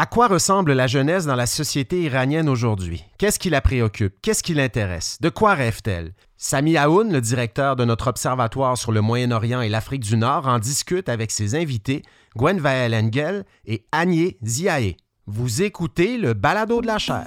À quoi ressemble la jeunesse dans la société iranienne aujourd'hui? Qu'est-ce qui la préoccupe? Qu'est-ce qui l'intéresse? De quoi rêve-t-elle? Sami Aoun, le directeur de notre observatoire sur le Moyen-Orient et l'Afrique du Nord, en discute avec ses invités, Gwen Engel et Agnès Ziaé. Vous écoutez le balado de la chair.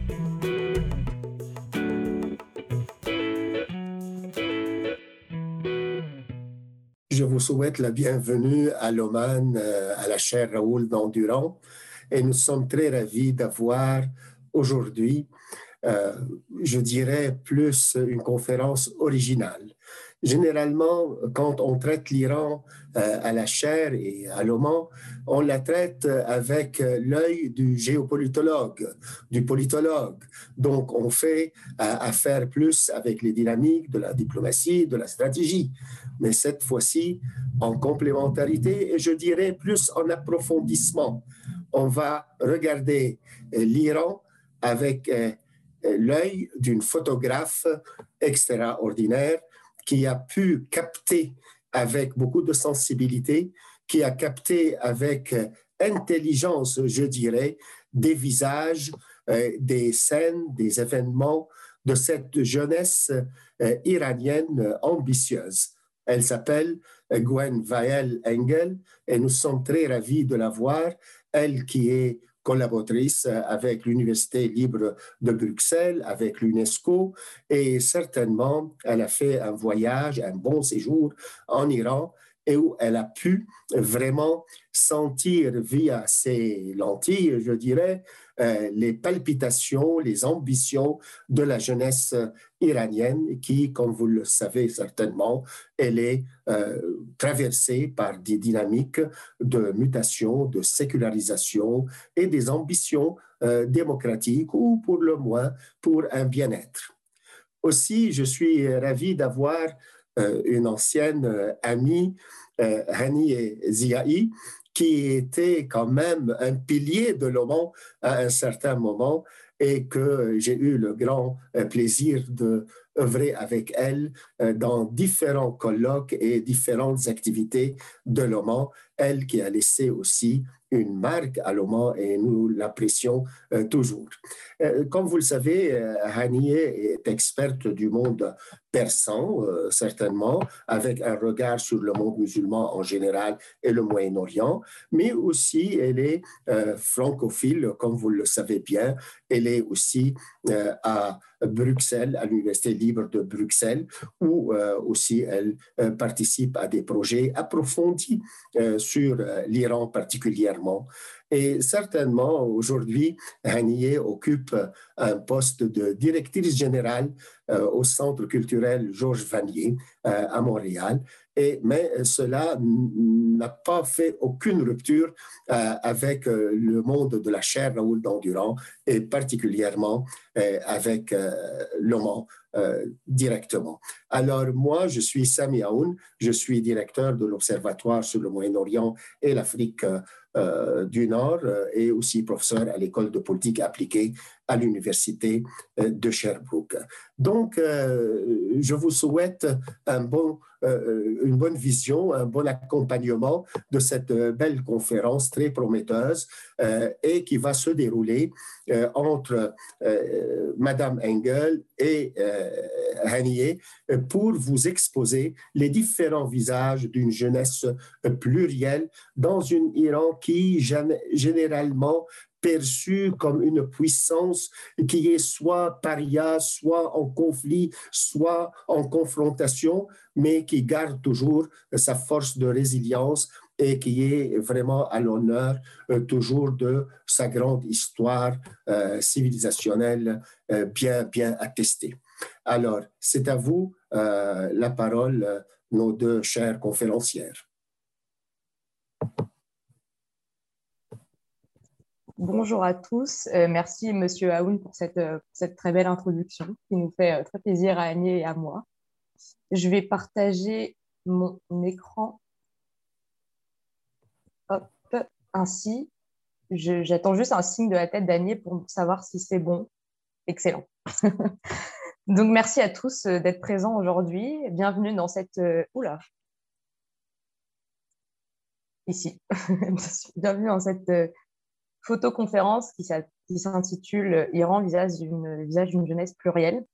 Je vous souhaite la bienvenue à l'Oman, euh, à la chaire Raoul d'Endurant. Et nous sommes très ravis d'avoir aujourd'hui, euh, je dirais, plus une conférence originale. Généralement, quand on traite l'Iran à la chaire et à l'Oman, on la traite avec l'œil du géopolitologue, du politologue. Donc, on fait affaire plus avec les dynamiques de la diplomatie, de la stratégie mais cette fois-ci en complémentarité et je dirais plus en approfondissement. On va regarder euh, l'Iran avec euh, euh, l'œil d'une photographe extraordinaire qui a pu capter avec beaucoup de sensibilité, qui a capté avec intelligence, je dirais, des visages, des scènes, des événements de cette jeunesse iranienne ambitieuse. Elle s'appelle Gwen Vael Engel et nous sommes très ravis de la voir. Elle qui est collaboratrice avec l'Université libre de Bruxelles, avec l'UNESCO, et certainement, elle a fait un voyage, un bon séjour en Iran, et où elle a pu vraiment sentir via ses lentilles, je dirais, euh, les palpitations, les ambitions de la jeunesse iranienne qui, comme vous le savez certainement, elle est euh, traversée par des dynamiques de mutation, de sécularisation et des ambitions euh, démocratiques ou pour le moins pour un bien-être. Aussi, je suis ravi d'avoir une ancienne amie, Hani Ziaï, qui était quand même un pilier de l'Oman à un certain moment et que j'ai eu le grand euh, plaisir de œuvrer avec elle euh, dans différents colloques et différentes activités de l'Oman, elle qui a laissé aussi une marque à l'Oman et nous l'apprécions euh, toujours. comme vous le savez, Haniye est experte du monde persan, certainement, avec un regard sur le monde musulman en général et le Moyen-Orient, mais aussi elle est francophile, comme vous le savez bien. Elle est aussi à Bruxelles, à l'Université libre de Bruxelles, où euh, aussi elle euh, participe à des projets approfondis euh, sur l'Iran particulièrement. Et certainement, aujourd'hui, Haniye occupe un poste de directrice générale au Centre culturel Georges Vanier à Montréal. Mais cela n'a pas fait aucune rupture avec le monde de la chaire Raoul d'Endurant et particulièrement avec l'Oman euh, directement. Alors moi, je suis Sami Aoun, je suis directeur de l'Observatoire sur le Moyen-Orient et l'Afrique euh, du Nord euh, et aussi professeur à l'école de politique appliquée à l'Université de Sherbrooke. Donc, je vous souhaite un bon, une bonne vision, un bon accompagnement de cette belle conférence très prometteuse et qui va se dérouler entre Madame Engel et Haniye euh, pour vous exposer les différents visages d'une jeunesse plurielle dans une Iran qui généralement perçue comme une puissance qui est soit paria, soit en conflit, soit en confrontation, mais qui garde toujours sa force de résilience et qui est vraiment à l'honneur euh, toujours de sa grande histoire euh, civilisationnelle bien, bien attestée. Alors, c'est à vous euh, la parole, nos deux chères conférencières. Bonjour à tous. merci, Monsieur Aoun, pour cette, très belle introduction qui nous fait très plaisir à Agnès et à moi. Je vais partager mon écran. Hop, ainsi. J'attends juste un signe de la tête d'Agnès pour savoir si c'est bon. Excellent. Donc, merci à tous euh, d'être présents aujourd'hui. Bienvenue dans cette. Euh, oula Ici. Bienvenue dans cette euh, photoconférence qui s'intitule Iran, visage d'une jeunesse plurielle.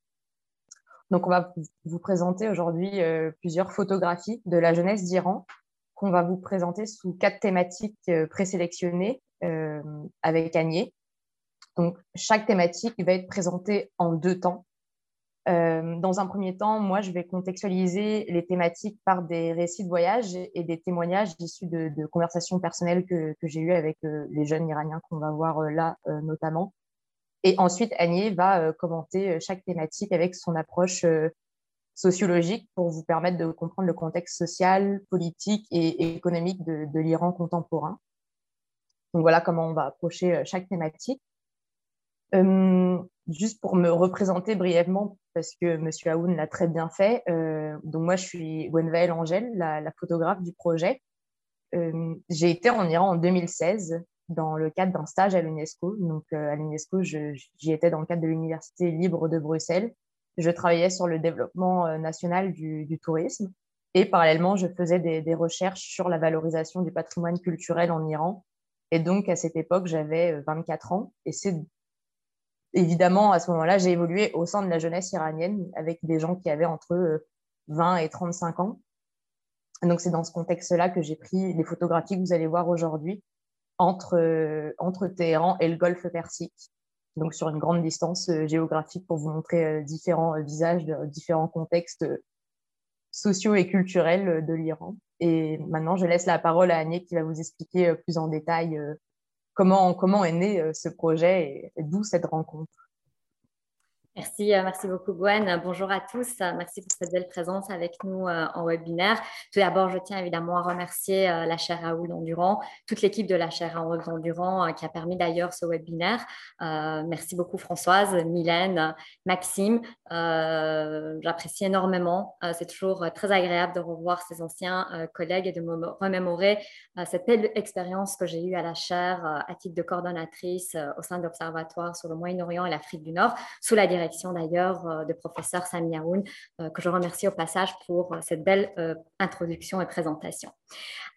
Donc, on va vous présenter aujourd'hui plusieurs photographies de la jeunesse d'Iran qu'on va vous présenter sous quatre thématiques présélectionnées avec Agnès. Donc, chaque thématique va être présentée en deux temps. Euh, dans un premier temps, moi, je vais contextualiser les thématiques par des récits de voyage et, des témoignages issus de, conversations personnelles que, j'ai eues avec euh, les jeunes Iraniens qu'on va voir euh, là notamment. Et ensuite, Agnès va commenter chaque thématique avec son approche sociologique pour vous permettre de comprendre le contexte social, politique et économique de, de l'Iran contemporain. Donc voilà comment on va approcher chaque thématique. Juste pour me représenter brièvement, parce que M. Aoun l'a très bien fait. Donc moi, je suis Gwenvael Angèle, la, photographe du projet. J'ai été en Iran en 2016 dans le cadre d'un stage à l'UNESCO. Donc à l'UNESCO, j'y étais dans le cadre de l'Université libre de Bruxelles. Je travaillais sur le développement national du, tourisme et parallèlement, je faisais des, recherches sur la valorisation du patrimoine culturel en Iran. Et donc, à cette époque, j'avais 24 ans. Évidemment, à ce moment-là, j'ai évolué au sein de la jeunesse iranienne avec des gens qui avaient entre 20 euh, et 35 ans. Donc, c'est dans ce contexte-là que j'ai pris les photographies que vous allez voir aujourd'hui entre, euh, entre Téhéran et le golfe Persique. Donc, sur une grande distance euh, géographique pour vous montrer différents visages, différents contextes sociaux et culturels de l'Iran. Et maintenant, je laisse la parole à Agnès qui va vous expliquer plus en détail comment, comment est né euh, ce projet et d'où cette rencontre? Merci, euh, merci beaucoup Gwen. Bonjour à tous. Merci pour cette belle présence avec nous euh, en webinaire. Tout d'abord, je tiens évidemment à remercier euh, la chaire Raoul Endurant, toute l'équipe de la chaire Raoul Endurant qui a permis d'ailleurs ce webinaire. merci beaucoup Françoise, Mylène, Maxime. J'apprécie énormément. C'est toujours très agréable de revoir ces anciens collègues et de me remémorer cette belle expérience que j'ai eue à la chaire à titre de coordonnatrice au sein de l'Observatoire sur le Moyen-Orient et l'Afrique du Nord sous la direction d'ailleurs euh, de professeur Sami Yaoun, euh, que je remercie au passage pour euh, cette belle introduction et présentation.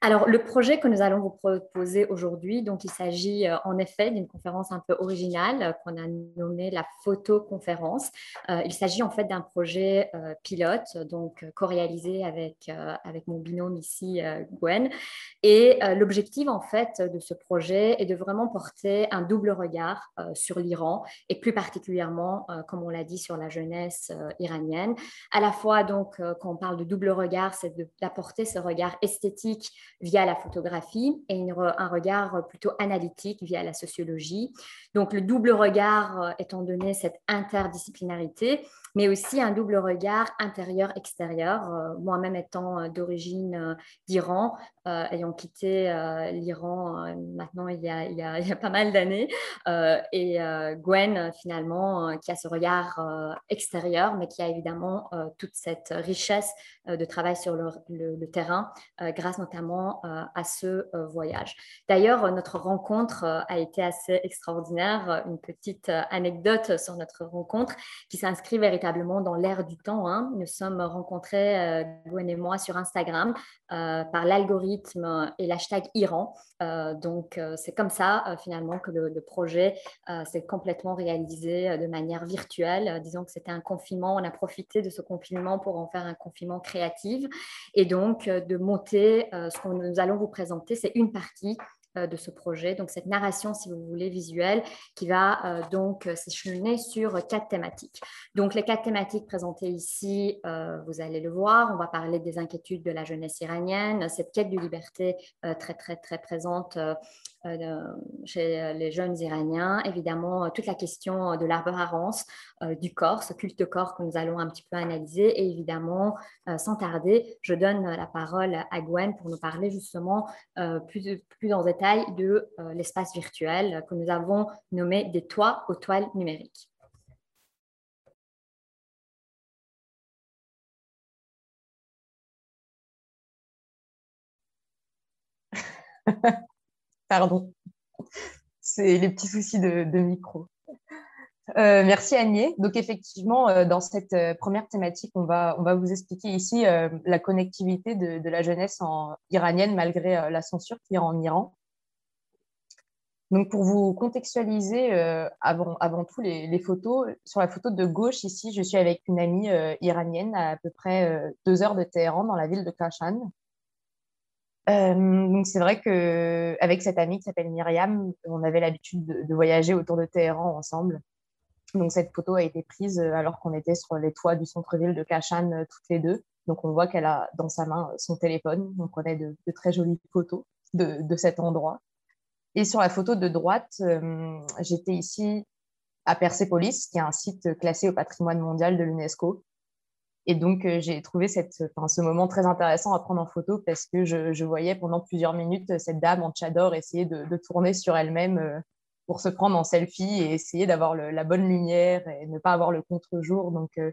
Alors, le projet que nous allons vous proposer aujourd'hui, donc il s'agit en effet d'une conférence un peu originale qu'on a nommée la photoconférence. il s'agit en fait d'un projet pilote, donc co-réalisé avec, avec mon binôme ici, Gwen. Et l'objectif en fait de ce projet est de vraiment porter un double regard sur l'Iran et plus particulièrement, comme on l'a dit, sur la jeunesse euh, iranienne. À la fois, donc, euh, quand on parle de double regard, c'est d'apporter ce regard esthétique via la photographie et un regard plutôt analytique via la sociologie. Donc, le double regard euh, étant donné cette interdisciplinarité, mais aussi un double regard intérieur-extérieur. Moi-même étant d'origine d'Iran, ayant quitté l'Iran maintenant il y, a, il, y a, pas mal d'années, et Gwen finalement qui a ce regard euh, extérieur, mais qui a évidemment euh, toute cette richesse euh, de travail sur le, terrain, grâce notamment à ce voyage. D'ailleurs, notre rencontre a été assez extraordinaire. Une petite anecdote sur notre rencontre qui s'inscrit véritablement dans l'ère du temps. Hein. Nous sommes rencontrés, Gwen et moi, sur Instagram par l'algorithme et l'hashtag Iran. donc, c'est comme ça, finalement, que le, projet s'est complètement réalisé de manière virtuelle euh, disons que c'était un confinement, on a profité de ce confinement pour en faire un confinement créatif. Et donc, euh, de monter, euh, ce que nous allons vous présenter, c'est une partie de ce projet. Donc, cette narration, si vous voulez, visuelle, qui va donc s'échelonner sur quatre thématiques. Donc, les quatre thématiques présentées ici, vous allez le voir. On va parler des inquiétudes de la jeunesse iranienne, cette quête de liberté très, très, très présente euh, chez euh, les jeunes Iraniens. Évidemment, euh, toute la question de l'arborance du corps, ce culte corps que nous allons un petit peu analyser. Et évidemment, sans tarder, je donne la parole à Gwen pour nous parler justement plus, plus dans des de l'espace virtuel que nous avons nommé des toits aux toiles numériques. Pardon, c'est les petits soucis de, micro. Euh, merci Agnès. Donc effectivement, euh, dans cette euh, première thématique, on va, on va vous expliquer ici la connectivité de, la jeunesse en, iranienne malgré la censure qui est en Iran. Donc pour vous contextualiser avant, avant tout les, photos, sur la photo de gauche ici, je suis avec une amie iranienne à à peu près deux heures de Téhéran dans la ville de Kashan. Euh, donc c'est vrai que avec cette amie qui s'appelle Myriam, on avait l'habitude de, voyager autour de Téhéran ensemble. Donc cette photo a été prise euh, alors qu'on était sur les toits du centre-ville de Kashan euh, toutes les deux. Donc on voit qu'elle a dans sa main son téléphone. On prenait de, très jolies photos de, cet endroit. Et sur la photo de droite, j'étais ici à Persépolis, qui est un site classé au patrimoine mondial de l'UNESCO. Et donc, euh, j'ai trouvé ce moment très intéressant à prendre en photo parce que je, voyais pendant plusieurs minutes cette dame en tchador essayer de, tourner sur elle-même euh, pour se prendre en selfie et essayer d'avoir la bonne lumière et ne pas avoir le contre-jour. Donc, euh,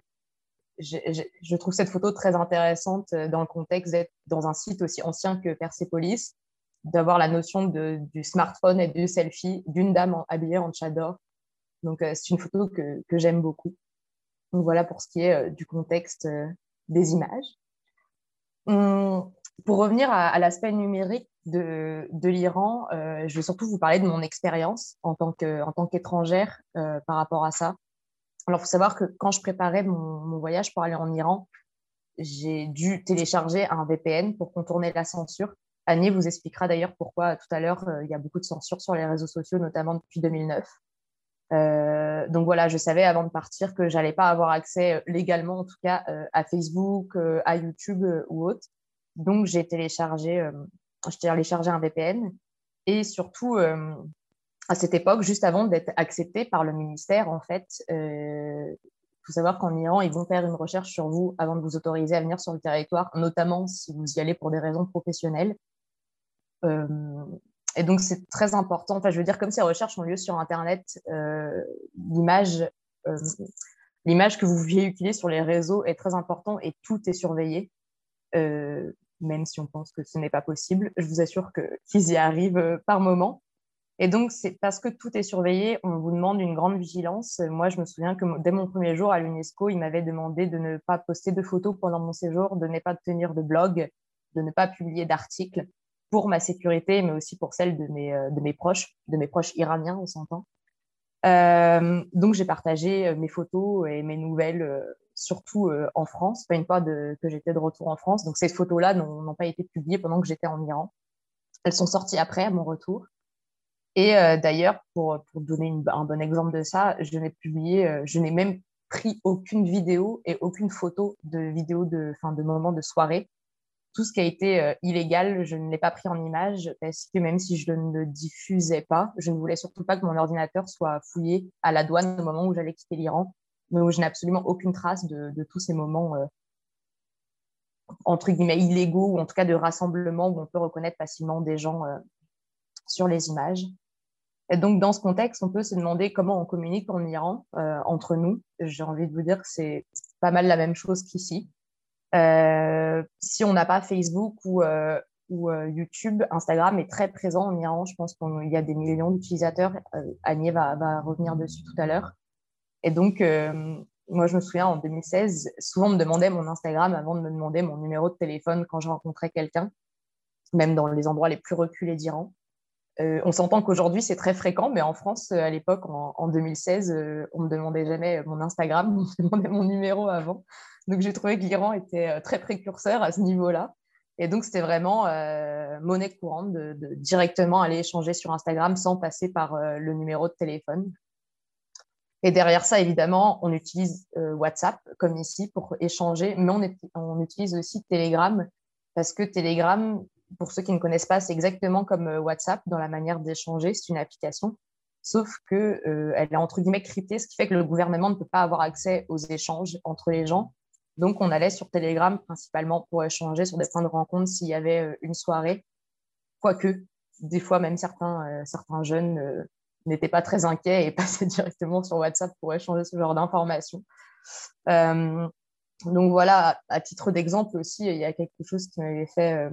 je, trouve cette photo très intéressante dans le contexte d'être dans un site aussi ancien que Persepolis, d'avoir la notion de, du smartphone et du selfie d'une dame habillée en tchador. Donc, c'est une photo que, que j'aime beaucoup. Donc voilà pour ce qui est euh, du contexte euh, des images. Hum, pour revenir à, l'aspect numérique de, l'Iran, euh, je vais surtout vous parler de mon expérience en tant qu'étrangère par rapport à ça. Alors, il faut savoir que quand je préparais mon, voyage pour aller en Iran, j'ai dû télécharger un VPN pour contourner la censure. Annie vous expliquera d'ailleurs pourquoi tout à l'heure il y a beaucoup de censure sur les réseaux sociaux, notamment depuis 2009. Euh, donc voilà, je savais avant de partir que j'allais pas avoir accès euh, légalement, en tout cas, euh, à Facebook, à YouTube ou autre. Donc j'ai téléchargé, j'ai téléchargé un VPN et surtout à cette époque, juste avant d'être accepté par le ministère, en fait, il faut savoir qu'en Iran, ils vont faire une recherche sur vous avant de vous autoriser à venir sur le territoire, notamment si vous y allez pour des raisons professionnelles. Et donc, c'est très important. Enfin, je veux dire, comme ces recherches ont lieu sur Internet, euh, l'image, euh, l'image que vous véhiculez sur les réseaux est très importante et tout est surveillé, euh, même si on pense que ce n'est pas possible. Je vous assure qu'ils y arrivent par moment. Et donc, c'est parce que tout est surveillé, on vous demande une grande vigilance. Moi, je me souviens que dès mon premier jour à l'UNESCO, il m'avait demandé de ne pas poster de photos pendant mon séjour, de ne pas tenir de blog, de ne pas publier d'articles pour ma sécurité, mais aussi pour celle de mes, euh, de mes proches, de mes proches iraniens, on s'entend. Euh, donc, j'ai partagé euh, mes photos et mes nouvelles, surtout en France, pas une fois que j'étais de retour en France. Donc, ces photos-là n'ont pas été publiées pendant que j'étais en Iran. Elles sont sorties après, à mon retour. Et d'ailleurs, pour, pour donner un bon exemple de ça, je n'ai publié, je n'ai même pris aucune vidéo et aucune photo de vidéo de, fin, de moment de soirée tout ce qui a été euh, illégal, je ne l'ai pas pris en image parce que même si je ne le diffusais pas, je ne voulais surtout pas que mon ordinateur soit fouillé à la douane au moment où j'allais quitter l'Iran, où je n'ai absolument aucune trace de, tous ces moments euh, entre guillemets illégaux ou en tout cas de rassemblements où on peut reconnaître facilement des gens euh, sur les images. Et donc, dans ce contexte, on peut se demander comment on communique en Iran entre nous. J'ai envie de vous dire que c'est pas mal la même chose qu'ici. Euh, si on n'a pas Facebook ou, euh, ou euh, YouTube, Instagram est très présent en Iran. Je pense qu'il y a des millions d'utilisateurs. Agnès va, va, revenir dessus tout à l'heure. Et donc, moi, je me souviens en 2016, souvent me demandait mon Instagram avant de me demander mon numéro de téléphone quand je rencontrais quelqu'un, même dans les endroits les plus reculés d'Iran. On s'entend qu'aujourd'hui, c'est très fréquent, mais en France, à l'époque, en, en, 2016, on me demandait jamais mon Instagram, on me demandait mon numéro avant. Donc j'ai trouvé que l'Iran était euh, très précurseur à ce niveau-là. Et donc c'était vraiment euh, monnaie courante de, directement aller échanger sur Instagram sans passer par euh, le numéro de téléphone. Et derrière ça, évidemment, on utilise WhatsApp comme ici pour échanger, mais on, utilise aussi Telegram parce que Telegram, pour ceux qui ne connaissent pas, c'est exactement comme WhatsApp dans la manière d'échanger. C'est une application, sauf qu'elle elle est entre guillemets cryptée, ce qui fait que le gouvernement ne peut pas avoir accès aux échanges entre les gens donc, on allait sur Telegram principalement pour échanger sur des points de rencontre s'il y avait euh, une soirée. Quoique, des fois, même certains, certains jeunes n'étaient pas très inquiets et passaient directement sur WhatsApp pour échanger ce genre d'informations. donc voilà, à titre d'exemple aussi, il y a quelque chose qui m'avait fait,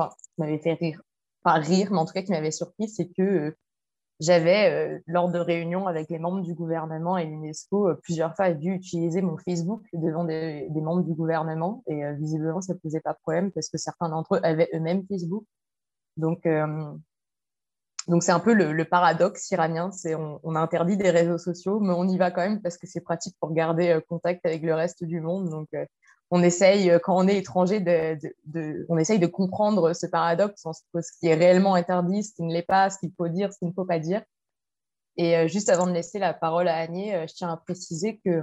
enfin, qui m'avait fait rire, pas rire, mais en tout cas qui m'avait surpris, c'est que j'avais, euh, lors de réunions avec les membres du gouvernement et l'UNESCO, euh, plusieurs fois dû utiliser mon Facebook devant des, membres du gouvernement. Et euh, visiblement, ça ne posait pas de problème parce que certains d'entre eux avaient eux-mêmes Facebook. Donc, donc c'est un peu le, paradoxe iranien. C'est on, interdit des réseaux sociaux, mais on y va quand même parce que c'est pratique pour garder contact avec le reste du monde. Donc, on essaye, quand on est étranger, de, on essaye de comprendre ce paradoxe, ce qui est réellement interdit, ce qui ne l'est pas, ce qu'il faut dire, ce qu'il ne faut pas dire. Et euh, juste avant de laisser la parole à Agnès, euh, je tiens à préciser que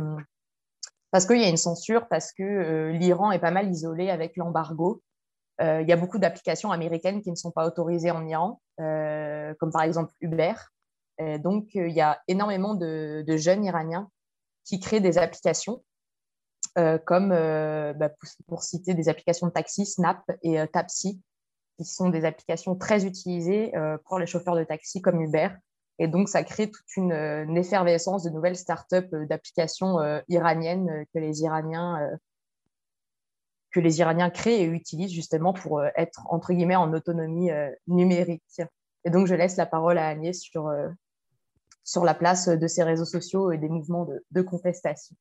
parce qu'il y a une censure, parce que euh, l'Iran est pas mal isolé avec l'embargo. il y a beaucoup d'applications américaines qui ne sont pas autorisées en Iran, comme par exemple Uber. donc, il y a énormément de, jeunes Iraniens qui créent des applications euh, comme euh, bah, pour, citer des applications de taxi, Snap et euh, Tapsi, qui sont des applications très utilisées pour les chauffeurs de taxi comme Uber. Et donc, ça crée toute une, effervescence de nouvelles startups d'applications iraniennes que les Iraniens créent et utilisent justement pour être, entre guillemets, en autonomie numérique. Et donc, je laisse la parole à Agnès sur, sur la place de ces réseaux sociaux et des mouvements de contestation.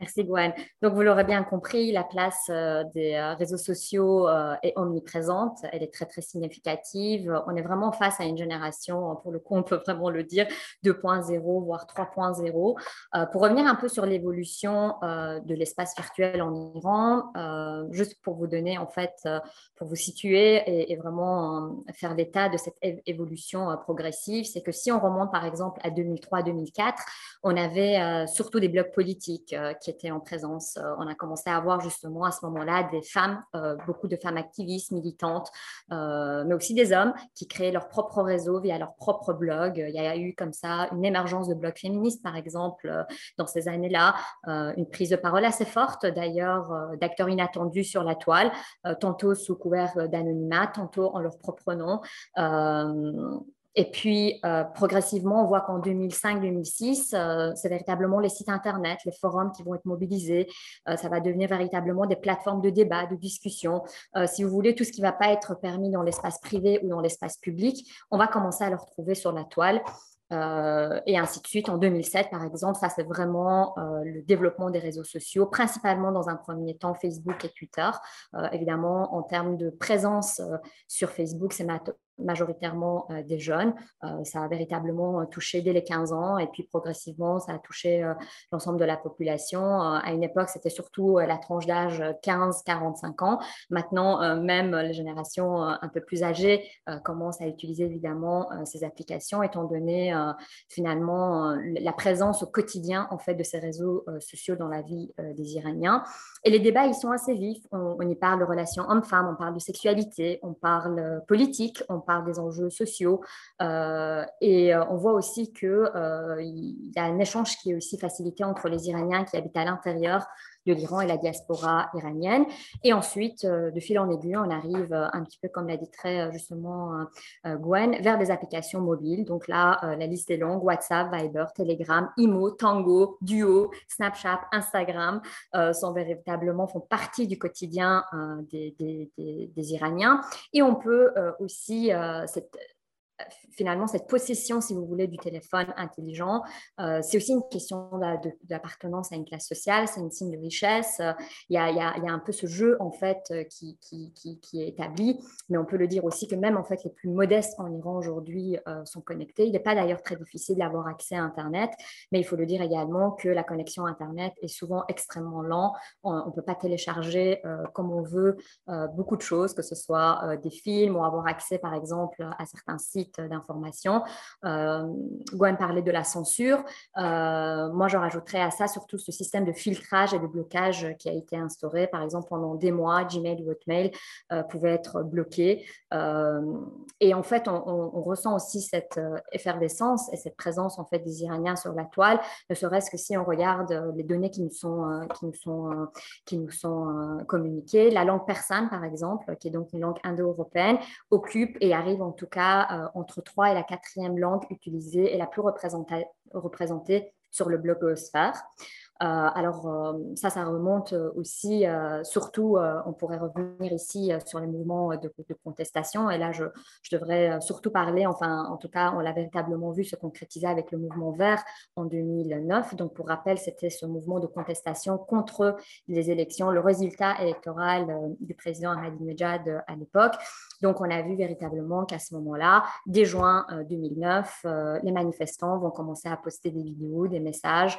Merci Gwen. Donc vous l'aurez bien compris, la place euh, des euh, réseaux sociaux euh, est omniprésente, elle est très très significative. On est vraiment face à une génération, pour le coup on peut vraiment le dire, 2.0 voire 3.0. pour revenir un peu sur l'évolution de l'espace virtuel en Iran, juste pour vous donner en fait, pour vous situer et, et vraiment faire l'état de cette évolution progressive, c'est que si on remonte par exemple à 2003-2004, on avait surtout des blocs politiques qui étaient en présence. Euh, on a commencé à avoir justement à ce moment-là des femmes, euh, beaucoup de femmes activistes, militantes, euh, mais aussi des hommes qui créaient leur propre réseau via leur propre blog. Il y a eu comme ça une émergence de blogs féministes, par exemple, dans ces années-là, une prise de parole assez forte d'ailleurs d'acteurs inattendus sur la toile, tantôt sous couvert d'anonymat, tantôt en leur propre nom. Et puis, euh, progressivement, on voit qu'en 2005-2006, euh, c'est véritablement les sites Internet, les forums qui vont être mobilisés. Euh, ça va devenir véritablement des plateformes de débat, de discussion. si vous voulez, tout ce qui ne va pas être permis dans l'espace privé ou dans l'espace public, on va commencer à le retrouver sur la toile. Et ainsi de suite. En 2007, par exemple, ça c'est vraiment le développement des réseaux sociaux, principalement dans un premier temps Facebook et Twitter. Évidemment, en termes de présence sur Facebook, c'est majoritairement des jeunes. ça a véritablement touché dès les 15 ans et puis progressivement, ça a touché l'ensemble de la population. à une époque, c'était surtout la tranche d'âge 15-45 ans. Maintenant, même les générations un peu plus âgées commencent à utiliser évidemment ces applications, étant donné euh, finalement euh, la présence au quotidien en fait de ces réseaux euh, sociaux dans la vie des Iraniens. Et les débats, ils sont assez vifs. On, y parle de relations hommes-femmes, on parle de sexualité, on parle politique, on parle des enjeux sociaux. et on voit aussi qu'il il y a un échange qui est aussi facilité entre les Iraniens qui habitent à l'intérieur de l'Iran et la diaspora iranienne. Et ensuite, euh, de fil en aiguille, on arrive euh, un petit peu, comme l'a dit très euh, justement Gwen, vers des applications mobiles. Donc là, la liste est longue, WhatsApp, Viber, Telegram, Imo, Tango, Duo, Snapchat, Instagram sont véritablement, font partie du quotidien des, des, des, Iraniens. Et on peut aussi, cette, finalement cette possession, si vous voulez, du téléphone intelligent. Euh, c'est aussi une question d'appartenance à une classe sociale, c'est une signe de richesse. Il y, a, un peu ce jeu en fait euh, qui, est établi, mais on peut le dire aussi que même en fait les plus modestes en Iran aujourd'hui euh, sont connectés. Il n'est pas d'ailleurs très difficile d'avoir accès à Internet, mais il faut le dire également que la connexion Internet est souvent extrêmement lente. On ne peut pas télécharger comme on veut beaucoup de choses, que ce soit des films ou avoir accès par exemple à certains sites sites d'information. Euh, Gwen parlait de la censure. moi, je rajouterais à ça surtout ce système de filtrage et de blocage qui a été instauré. Par exemple, pendant des mois, Gmail ou Hotmail pouvaient être bloqués. et en fait, on, ressent aussi cette effervescence et cette présence en fait des Iraniens sur la toile, ne serait-ce que si on regarde les données qui nous sont, qui nous sont, qui nous sont communiquées. La langue persane, par exemple, qui est donc une langue indo-européenne, occupe et arrive en tout cas euh, entre trois et la quatrième langue utilisée et la plus représentée sur le blogosphère. Euh, alors, euh, ça, ça remonte euh, aussi, surtout, on pourrait revenir ici sur les mouvements de, contestation. Et là, je, je, devrais surtout parler, enfin, en tout cas, on l'a véritablement vu se concrétiser avec le mouvement vert en 2009. Donc, pour rappel, c'était ce mouvement de contestation contre les élections, le résultat électoral du président Ahmadinejad à l'époque. Donc, on a vu véritablement qu'à ce moment-là, dès juin 2009, les manifestants vont commencer à poster des vidéos, des messages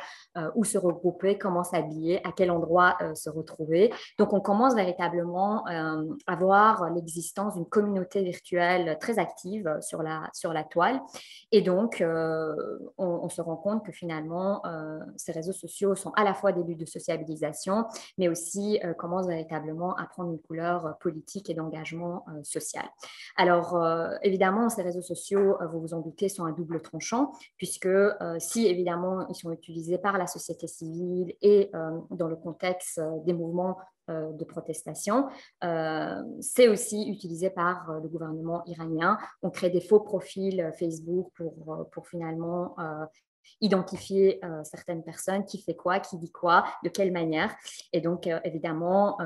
ou se regrouper comment s'habiller, à quel endroit euh, se retrouver. Donc, on commence véritablement euh, à voir l'existence d'une communauté virtuelle très active sur la, sur la toile. Et donc, euh, on, se rend compte que finalement, ces réseaux sociaux sont à la fois des lieux de sociabilisation, mais aussi commencent véritablement à prendre une couleur politique et d'engagement social. Alors, évidemment, ces réseaux sociaux, vous vous en doutez, sont un double tranchant, puisque si évidemment ils sont utilisés par la société civile, et euh, dans le contexte euh, des mouvements euh, de protestation. c'est aussi utilisé par le gouvernement iranien. On crée des faux profils Facebook pour, pour finalement identifier certaines personnes, qui fait quoi, qui dit quoi, de quelle manière. Et donc, évidemment,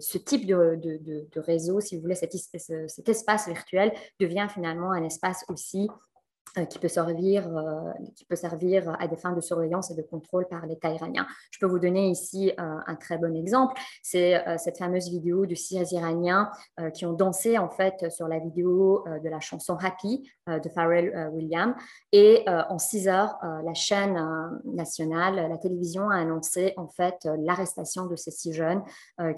ce type de, réseau, si vous voulez, cet, cet, espace virtuel devient finalement un espace aussi euh, qui peut, servir, euh, qui peut servir à des fins de surveillance et de contrôle par l'État iranien. Je peux vous donner ici euh, un très bon exemple. C'est cette fameuse vidéo de six Iraniens qui ont dansé en fait sur la vidéo de la chanson Happy de Pharrell Williams. Et en six heures, la chaîne nationale, la télévision a annoncé en fait l'arrestation de ces six jeunes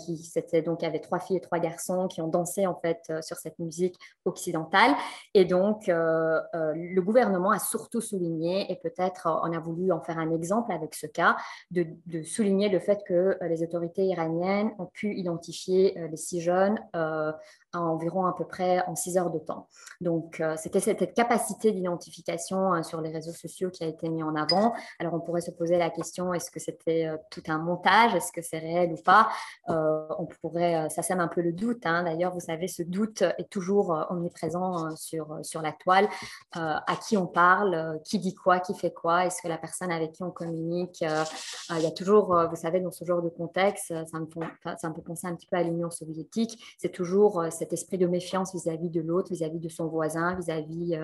qui c'était donc avait trois filles et trois garçons qui ont dansé en fait sur cette musique occidentale. Et donc le gouvernement a surtout souligné, et peut-être euh, on a voulu en faire un exemple avec ce cas, de, souligner le fait que euh, les autorités iraniennes ont pu identifier euh, les six jeunes environ à peu près en six heures de temps. Donc, c'était cette capacité d'identification sur les réseaux sociaux qui a été mis en avant. Alors, on pourrait se poser la question, est-ce que c'était tout un montage? Est-ce que c'est réel ou pas? On pourrait, ça sème un peu le doute. Hein. D'ailleurs, vous savez, ce doute est toujours omniprésent sur, sur la toile. à qui on parle, euh, qui dit quoi, qui fait quoi, est-ce que la personne avec qui on communique, euh, euh, il y a toujours, vous savez, dans ce genre de contexte, ça me, ça me fait penser un petit peu à l'Union soviétique, c'est toujours cet esprit de méfiance vis-à-vis de l'autre, vis-à-vis de son voisin, vis-à-vis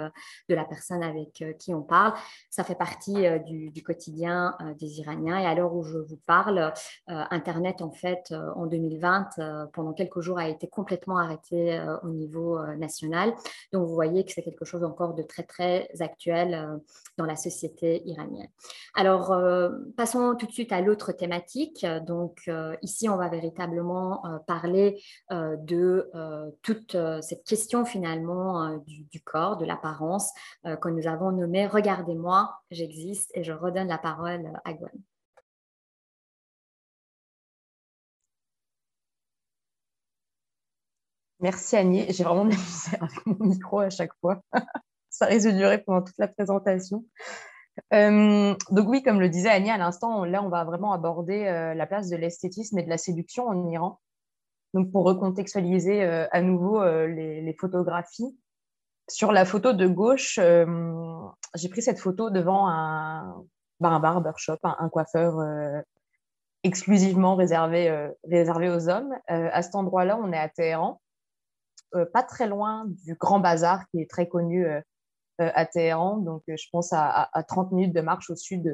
de la personne avec qui on parle. Ça fait partie du, quotidien des Iraniens. Et à l'heure où je vous parle, Internet, en fait, en 2020, pendant quelques jours, a été complètement arrêté au niveau national. Donc, vous voyez que c'est quelque chose encore de très, très actuelles euh, dans la société iranienne. Alors, euh, passons tout de suite à l'autre thématique. Donc, euh, ici, on va véritablement parler de toute cette question finalement du, du, corps, de l'apparence que nous avons nommée Regardez-moi, j'existe et je redonne la parole à Gwen. Merci Annie. J'ai vraiment de avec mon micro à chaque fois. ça risque de pendant toute la présentation. Euh, donc oui, comme le disait Annie à l'instant, là, on va vraiment aborder euh, la place de l'esthétisme et de la séduction en Iran. Donc pour recontextualiser euh, à nouveau les, photographies, sur la photo de gauche, j'ai pris cette photo devant un, bah, barbershop, un, coiffeur exclusivement réservé, réservé aux hommes. à cet endroit-là, on est à Téhéran, pas très loin du Grand Bazar qui est très connu euh, à Téhéran. Donc, euh, je pense à, 30 minutes de marche au sud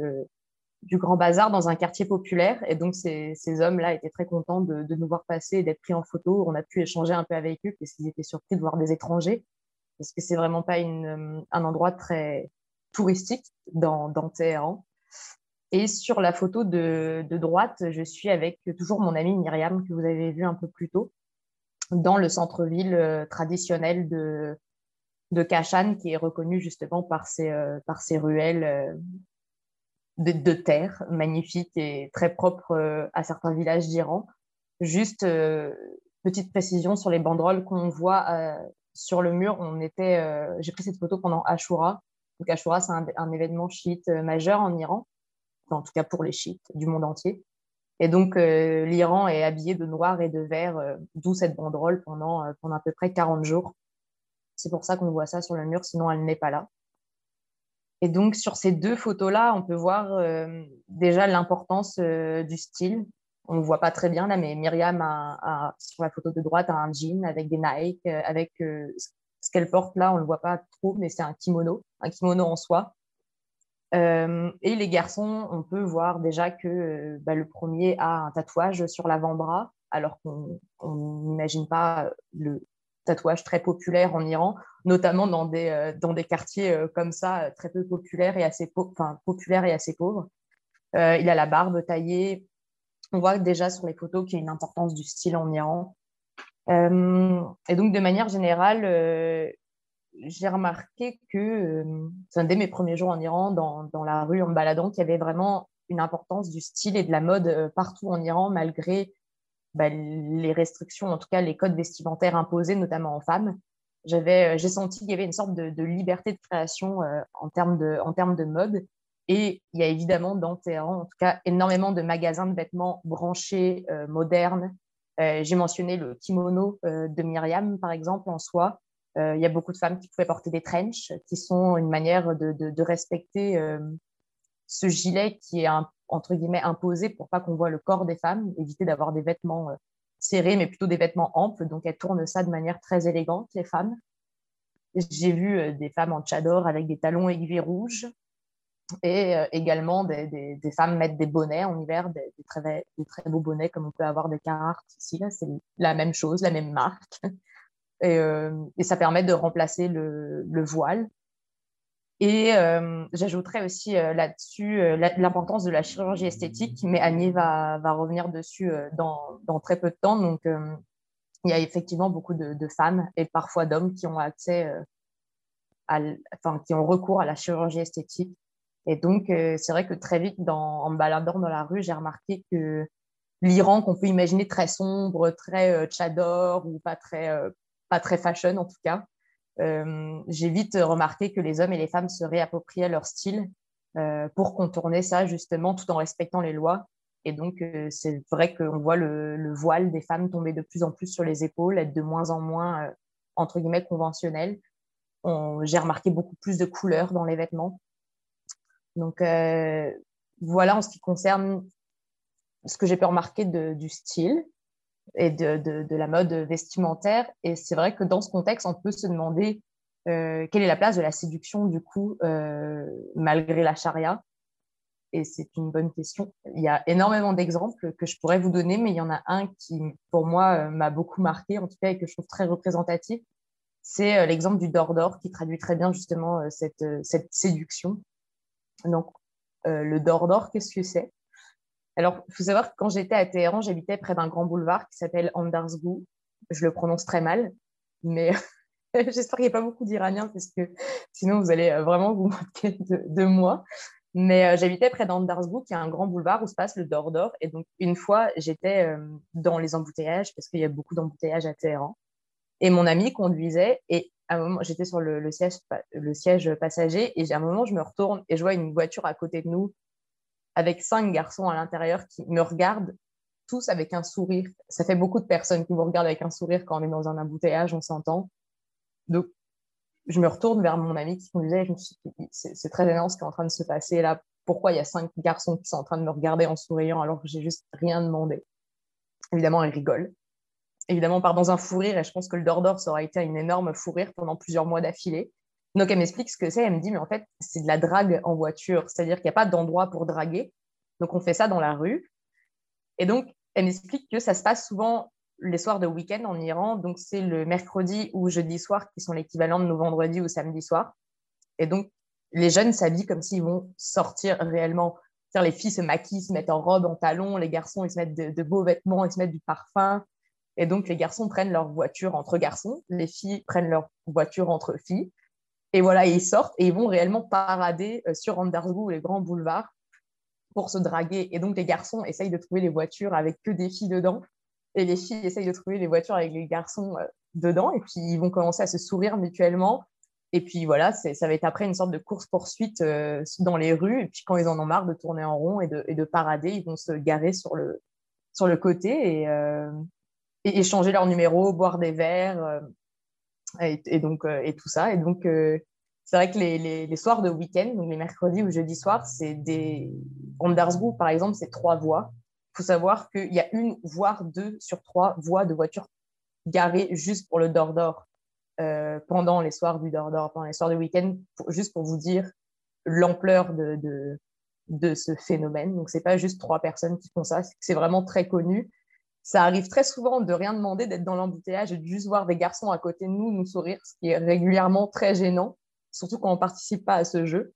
du Grand Bazar dans un quartier populaire. Et donc, ces, hommes-là étaient très contents de, nous voir passer et d'être pris en photo. On a pu échanger un peu avec eux parce qu'ils étaient surpris de voir des étrangers parce que c'est vraiment pas une, un endroit très touristique dans, dans Téhéran. Et sur la photo de, de, droite, je suis avec toujours mon amie Myriam que vous avez vu un peu plus tôt dans le centre-ville euh, traditionnel de, de Kashan, qui est reconnu justement par ses, par ses ruelles de, terre magnifiques et très propres à certains villages d'Iran. Juste petite précision sur les banderoles qu'on voit sur le mur. On était, j'ai pris cette photo pendant Ashura. Donc Ashura, c'est un, événement chiite majeur en Iran, en tout cas pour les chiites du monde entier. Et donc, euh, l'Iran est habillé de noir et de vert, euh, d'où cette banderole pendant, euh, pendant à peu près 40 jours. C'est pour ça qu'on voit ça sur le mur, sinon elle n'est pas là. Et donc, sur ces deux photos-là, on peut voir déjà l'importance du style. On ne voit pas très bien là, mais Myriam, a, sur la photo de droite, a un jean avec des Nike, avec ce qu'elle porte là, on ne le voit pas trop, mais c'est un kimono, un kimono en. Euh, et les garçons, on peut voir déjà que euh, bah, le premier a un tatouage sur l'avant-bras, alors qu'on n'imagine pas le tatouage très populaire en Iran, notamment dans des, euh, dans des quartiers comme ça, très peu populaires et assez, enfin, populaires et assez pauvres. il a la barbe taillée. On voit déjà sur les photos qu'il y a une importance du style en Iran. et donc, de manière générale, j'ai remarqué que, euh, dès mes premiers jours en Iran, dans, dans la rue, en me baladant, qu'il y avait vraiment une importance du style et de la mode euh, partout en Iran, malgré bah, les restrictions, en tout cas les codes vestimentaires imposés, notamment en femmes. Euh, j'ai senti qu'il y avait une sorte de, liberté de création en, termes de, en termes de mode. Et il y a évidemment dans Téhéran, en tout cas, énormément de magasins de vêtements branchés, modernes. j'ai mentionné le kimono de Myriam, par exemple, en soi, euh, il y a beaucoup de femmes qui pouvaient porter des trenches, qui sont une manière de, respecter euh, ce gilet qui est entre guillemets imposé pour pas qu'on voit le corps des femmes, éviter d'avoir des vêtements euh, serrés, mais plutôt des vêtements amples. Donc elles tournent ça de manière très élégante, les femmes. J'ai vu des femmes en tchador avec des talons aiguilles rouges et également des, femmes mettre des bonnets en hiver, des, très, très, beaux bonnets comme on peut avoir des Carhartt ici. C'est la même chose, la même marque. Euh, et, ça permet de remplacer le, voile. Et euh, j'ajouterais aussi euh, là-dessus l'importance de la chirurgie esthétique, mais Annie va, revenir dessus dans, dans, très peu de temps. Donc, il y a effectivement beaucoup de, femmes et parfois d'hommes qui ont accès, à, enfin, qui ont recours à la chirurgie esthétique. Et donc, c'est vrai que très vite, en me baladant dans la rue, j'ai remarqué que l'Iran qu'on peut imaginer très sombre, très tchador ou pas très, pas très fashion en tout cas. Euh, j'ai vite remarqué que les hommes et les femmes se réappropriaient leur style euh, pour contourner ça justement tout en respectant les lois. Et donc, euh, c'est vrai qu'on voit le, voile des femmes tomber de plus en plus sur les épaules, être de moins en moins, entre guillemets, conventionnel. J'ai remarqué beaucoup plus de couleurs dans les vêtements. Donc, voilà en ce qui concerne ce que j'ai pu remarquer du style et de, de, la mode vestimentaire. Et c'est vrai que dans ce contexte, on peut se demander euh, quelle est la place de la séduction, du coup, euh, malgré la charia. Et c'est une bonne question. Il y a énormément d'exemples que je pourrais vous donner, mais il y en a un qui, pour moi, euh, m'a beaucoup marqué, en tout cas, et que je trouve très représentatif. C'est l'exemple du Dordor, qui traduit très bien justement cette, cette séduction. Donc, le Dordor, qu'est-ce que c'est? Alors, il faut savoir que quand j'étais à Téhéran, j'habitais près d'un grand boulevard qui s'appelle Andarsgou. Je le prononce très mal, mais j'espère qu'il n'y a pas beaucoup d'Iraniens parce que sinon vous allez euh, vraiment vous moquer de, moi. Mais euh, j'habitais près d'Andarsgou, qui est un grand boulevard où se passe le Dordor. Et donc, une fois, j'étais euh, dans les embouteillages, parce qu'il y a beaucoup d'embouteillages à Téhéran. Et mon ami conduisait, et à un moment, j'étais sur le, siège, le siège passager, et à un moment, je me retourne et je vois une voiture à côté de nous avec cinq garçons à l'intérieur qui me regardent tous avec un sourire. Ça fait beaucoup de personnes qui vous regardent avec un sourire quand on est dans un embouteillage, on s'entend. Donc, je me retourne vers mon ami qui conduisait je me suis c'est très gênant ce qui est en train de se passer là. Pourquoi il y a cinq garçons qui sont en train de me regarder en souriant alors que j'ai juste rien demandé? Évidemment, ils rigolent. Évidemment, on part dans un fou rire et je pense que le Dordor, ça aurait été une énorme fou rire pendant plusieurs mois d'affilée. Donc, elle m'explique ce que c'est. Elle me dit, mais en fait, c'est de la drague en voiture. C'est-à-dire qu'il n'y a pas d'endroit pour draguer. Donc, on fait ça dans la rue. Et donc, elle m'explique que ça se passe souvent les soirs de week-end en Iran. Donc, c'est le mercredi ou jeudi soir qui sont l'équivalent de nos vendredis ou samedi soir. Et donc, les jeunes s'habillent comme s'ils vont sortir réellement. les filles se maquillent, se mettent en robe, en talons. Les garçons, ils se mettent de beaux vêtements, ils se mettent du parfum. Et donc, les garçons prennent leur voiture entre garçons. Les filles prennent leur voiture entre filles. Et voilà, ils sortent et ils vont réellement parader sur Andersburg, les grands boulevards, pour se draguer. Et donc, les garçons essayent de trouver les voitures avec que des filles dedans. Et les filles essayent de trouver les voitures avec les garçons dedans. Et puis, ils vont commencer à se sourire mutuellement. Et puis voilà, ça va être après une sorte de course-poursuite euh, dans les rues. Et puis quand ils en ont marre de tourner en rond et de, parader, ils vont se garer sur le, côté et, euh, échanger leur numéro, boire des verres euh, et, donc, et tout ça. Et donc, c'est vrai que les, les, soirs de week-end, donc les mercredis ou jeudis soirs, c'est des. Andersburg, par exemple, c'est trois voies. Il faut savoir qu'il y a une, voire deux sur trois voies de voitures garées juste pour le Dordor. Euh, pendant les soirs du Dordor, pendant les soirs du week-end, juste pour vous dire l'ampleur de, de, de, ce phénomène. Donc, ce n'est pas juste trois personnes qui font ça, c'est vraiment très connu. Ça arrive très souvent de rien demander, d'être dans l'embouteillage et de juste voir des garçons à côté de nous nous sourire, ce qui est régulièrement très gênant, surtout quand on ne participe pas à ce jeu.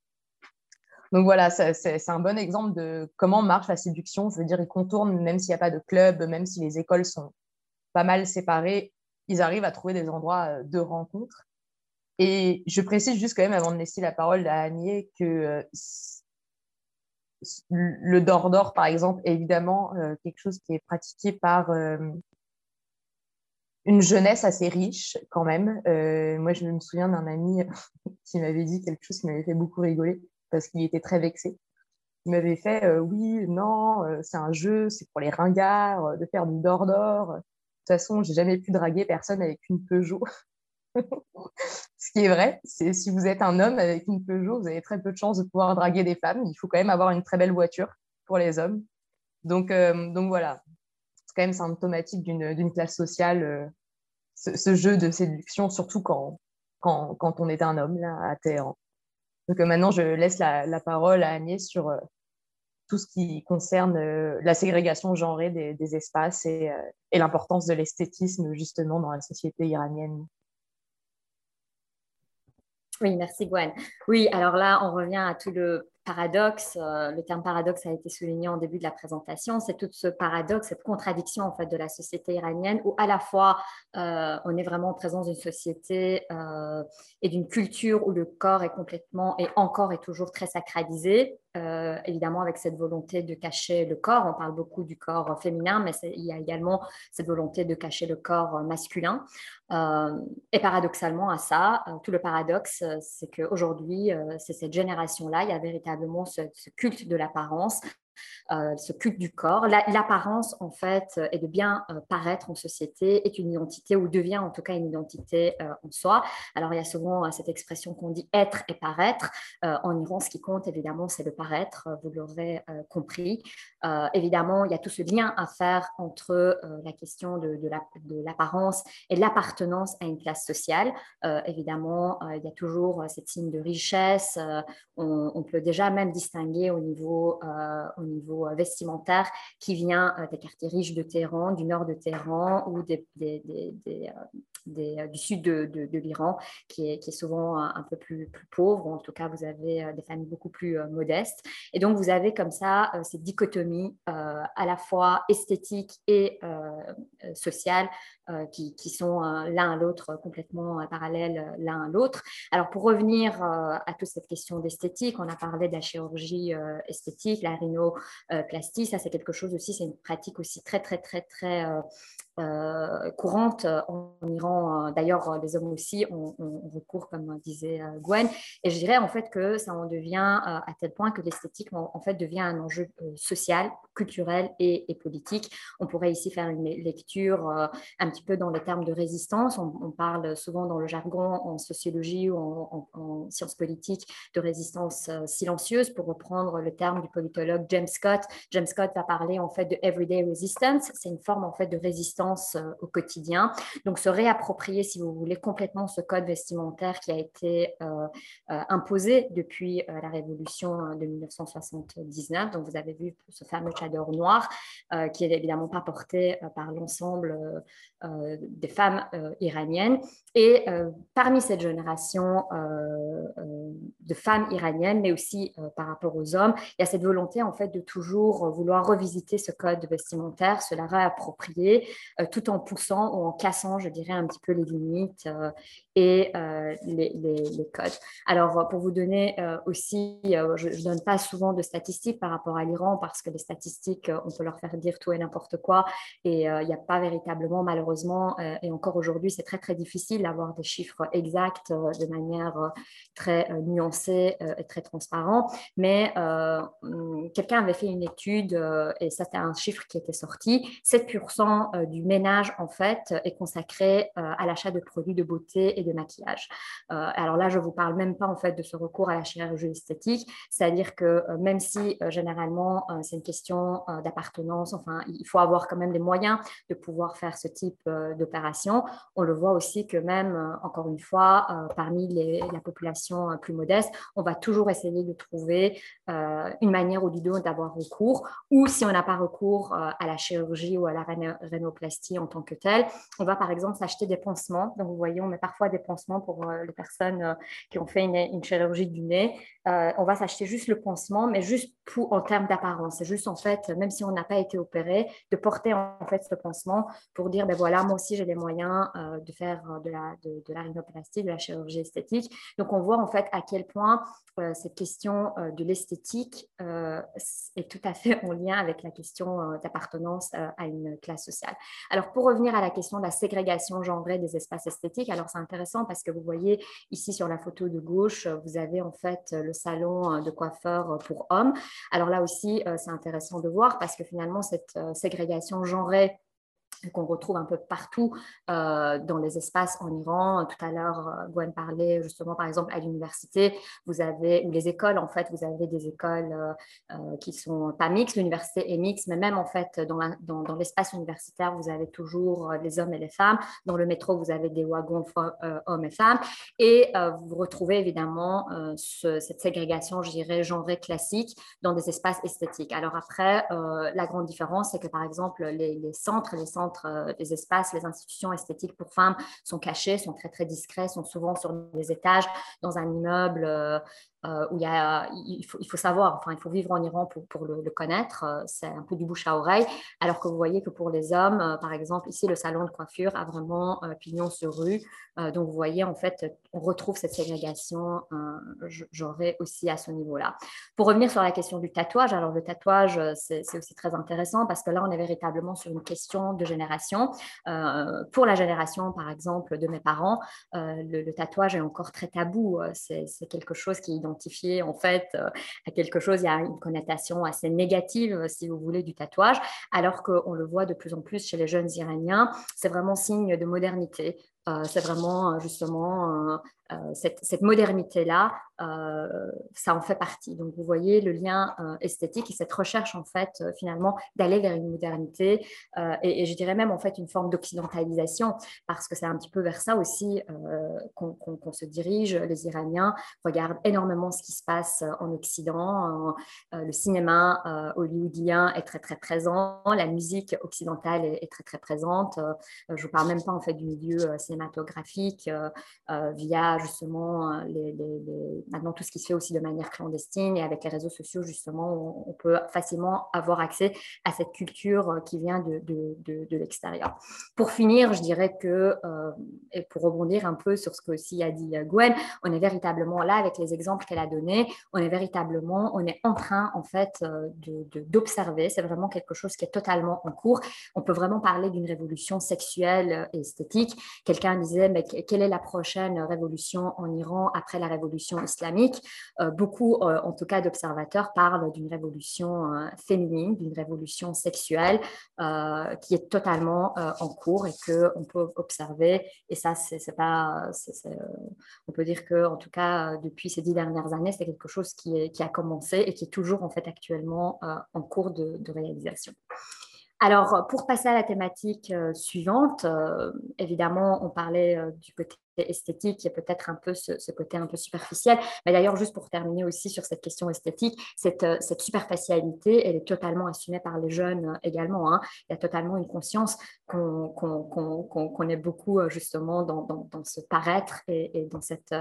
Donc voilà, c'est un bon exemple de comment marche la séduction. Je veux dire, ils contournent, même s'il n'y a pas de club, même si les écoles sont pas mal séparées, ils arrivent à trouver des endroits euh, de rencontre. Et je précise juste quand même, avant de laisser la parole à Agnès, que euh, le Dordor, par exemple, est évidemment euh, quelque chose qui est pratiqué par une jeunesse assez riche quand même. moi, je me souviens d'un ami qui m'avait dit quelque chose qui m'avait fait beaucoup rigoler parce qu'il était très vexé. Il m'avait fait oui, non, c'est un jeu, c'est pour les ringards de faire du Dordor toute façon, j'ai jamais pu draguer personne avec une Peugeot. Ce qui est vrai, c'est si vous êtes un homme avec une Peugeot, vous avez très peu de chances de pouvoir draguer des femmes. Il faut quand même avoir une très belle voiture pour les hommes. Donc, euh, voilà, c'est quand même symptomatique d'une classe sociale, euh, ce, jeu de séduction, surtout quand, on est un homme à Téhéran. Donc euh, maintenant, je laisse la, parole à Agnès sur tout ce qui concerne la ségrégation genrée des, espaces et l'importance de l'esthétisme justement dans la société iranienne. Oui, merci Gwen. Oui, alors là, on revient à tout le paradoxe, euh, le terme paradoxe a été souligné en début de la présentation, c'est tout ce paradoxe, cette contradiction en fait de la société iranienne où à la fois euh, on est vraiment en présence d'une société euh, et d'une culture où le corps est complètement et encore et toujours très sacralisé, évidemment avec cette volonté de cacher le corps, on parle beaucoup du corps féminin, mais il y a également cette volonté de cacher le corps masculin. et paradoxalement à ça, tout le paradoxe, c'est qu'aujourd'hui, c'est cette génération-là, il y a véritablement ce, culte de l'apparence, euh, ce culte du corps. L'apparence, en fait, et de bien euh, paraître en société est une identité ou devient en tout cas une identité euh, en soi. Alors, il y a souvent cette expression qu'on dit être et paraître. en Iran, ce qui compte, évidemment, c'est le paraître, vous l'aurez compris. évidemment, il y a tout ce lien à faire entre la question de, l'apparence et l'appartenance à une classe sociale. évidemment, il y a toujours cette signe de richesse. On, peut déjà même distinguer au niveau, au niveau euh, vestimentaire qui vient euh, des quartiers riches de Téhéran, du nord de Téhéran ou euh, du sud de, l'Iran, qui est, qui est, souvent un, peu plus, plus, pauvre, ou en tout cas vous avez des familles beaucoup plus modestes. Et donc vous avez comme ça cette dichotomie à la fois esthétique et sociale qui, qui, sont l'un à l'autre complètement parallèles l'un à l'autre. Alors pour revenir à toute cette question d'esthétique, on a parlé de la chirurgie esthétique, la rhino euh, plastique. Ça, c'est quelque chose aussi, c'est une pratique aussi très, très, très, très euh, euh, courante en Iran. D'ailleurs, les hommes aussi ont, recours, comme disait Gwen. Et je dirais en fait que ça en devient à tel point que l'esthétique en, fait devient un enjeu social, culturel et, politique. On pourrait ici faire une lecture un petit peu dans les termes de résistance. On, parle souvent dans le jargon en sociologie ou en, en sciences politiques de résistance silencieuse, pour reprendre le terme du politologue James Scott. James Scott va parler en fait de everyday resistance. C'est une forme en fait de résistance euh, au quotidien. Donc se réapproprier, si vous voulez, complètement ce code vestimentaire qui a été euh, euh, imposé depuis la révolution de 1979. Donc vous avez vu ce fameux chador noir qui est évidemment pas porté par l'ensemble des femmes iraniennes. Et parmi cette génération de femmes iraniennes, mais aussi par rapport aux hommes. Il y a cette volonté en fait de toujours vouloir revisiter ce code vestimentaire, se la réapproprier, tout en poussant ou en cassant, je dirais, un petit peu les limites et les, les, codes. Alors, pour vous donner aussi, je ne donne pas souvent de statistiques par rapport à l'Iran parce que les statistiques, on peut leur faire dire tout et n'importe quoi et il n'y a pas véritablement, malheureusement, et encore aujourd'hui, c'est très, très difficile d'avoir des chiffres exacts de manière très nuancée et très transparente. Mais hum, quelqu'un avait fait une étude, et ça c'était un chiffre qui était sorti, 7% du ménage, en fait, est consacré à l'achat de produits de beauté et de maquillage. alors là, je vous parle même pas, en fait, de ce recours à la chirurgie esthétique, c'est-à-dire que même si, généralement, c'est une question d'appartenance, enfin, il faut avoir quand même les moyens de pouvoir faire ce type d'opération, on le voit aussi que même, encore une fois, parmi les, la population plus modeste, on va toujours essayer de trouver une manière ou du d'avoir recours, ou si on n'a pas recours à la chirurgie ou à la rhinoplastie en tant que telle, on va par exemple s'acheter des pansements. Donc, vous voyez, on met parfois des pansements pour les personnes qui ont fait une, une chirurgie du nez. On va s'acheter juste le pansement, mais juste pour, en termes d'apparence. C'est juste en fait, même si on n'a pas été opéré, de porter en fait ce pansement pour dire, ben voilà, moi aussi j'ai les moyens de faire de la, de, de la rhinoplastie, de la chirurgie esthétique. Donc, on voit en fait à quel point cette question de l'esthétique est tout à fait en lien avec la question d'appartenance à une classe sociale. Alors, pour revenir à la question de la ségrégation genrée des espaces esthétiques, alors c'est intéressant parce que vous voyez ici sur la photo de gauche, vous avez en fait le salon de coiffeur pour hommes. Alors là aussi, c'est intéressant de voir parce que finalement, cette ségrégation genrée qu'on retrouve un peu partout euh, dans les espaces en Iran. Tout à l'heure, euh, Gwen parlait justement, par exemple, à l'université, vous avez, ou les écoles, en fait, vous avez des écoles euh, qui sont pas mixtes, l'université est mixte, mais même en fait, dans, dans, l'espace universitaire, vous avez toujours les hommes et les femmes. Dans le métro, vous avez des wagons hommes et femmes. Et vous retrouvez évidemment cette ségrégation, je dirais, genrée classique dans des espaces esthétiques. Alors après, la grande différence, c'est que par exemple, les centres, les centres euh, les espaces, les institutions esthétiques pour femmes sont cachés, sont très très discrets, sont souvent sur des étages dans un immeuble euh, où il, faut, savoir, enfin, il faut vivre en Iran pour, le, connaître. Euh, c'est un peu du bouche à oreille. Alors que vous voyez que pour les hommes, euh, par exemple, ici, le salon de coiffure a vraiment pignon sur rue. donc, vous voyez, en fait, on retrouve cette ségrégation, j'aurais aussi à ce niveau-là. Pour revenir sur la question du tatouage, alors le tatouage, c'est aussi très intéressant parce que là, on est véritablement sur une question de génération. pour la génération, par exemple, de mes parents, le, le, tatouage est encore très tabou. C'est quelque chose qui est en fait euh, à quelque chose, il y a une connotation assez négative, si vous voulez, du tatouage, alors qu'on le voit de plus en plus chez les jeunes Iraniens. C'est vraiment signe de modernité. Euh, c'est vraiment euh, justement euh, cette, modernité-là, ça en fait partie. Donc, vous voyez le lien esthétique et cette recherche, en fait, finalement, d'aller vers une modernité et, je dirais même, en fait, une forme d'occidentalisation parce que c'est un petit peu vers ça aussi qu'on se dirige. Les Iraniens regardent énormément ce qui se passe en Occident. le cinéma hollywoodien est très, très présent. La musique occidentale est, très, très présente. je ne parle même pas, en fait, du milieu via justement euh, les, maintenant tout ce qui se fait aussi de manière clandestine et avec les réseaux sociaux, justement, on, peut facilement avoir accès à cette culture euh, qui vient de, de, de, l'extérieur. Pour finir, je dirais que, euh, et pour rebondir un peu sur ce que aussi a dit Gwen, on est véritablement là avec les exemples qu'elle a donnés, on est véritablement, on est en train en fait d'observer, c'est vraiment quelque chose qui est totalement en cours. On peut vraiment parler d'une révolution sexuelle et esthétique. Quelqu'un disait, mais quelle est la prochaine révolution en Iran après la révolution islamique? Euh, beaucoup, euh, en tout cas, d'observateurs parlent d'une révolution euh, féminine, d'une révolution sexuelle qui est totalement en cours et qu'on peut observer. Et ça, c'est pas. on peut dire que, en tout cas, depuis ces dix dernières années, c'est quelque chose qui, est, qui, a commencé et qui est toujours en fait actuellement en cours de, de réalisation. Alors, pour passer à la thématique suivante, évidemment, on parlait du côté esthétique et peut-être un peu ce, côté un peu superficiel. Mais d'ailleurs, juste pour terminer aussi sur cette question esthétique, cette, cette superficialité, elle est totalement assumée par les jeunes également. Hein. Il y a totalement une conscience qu'on qu est beaucoup justement dans, dans, ce paraître et, dans, cette,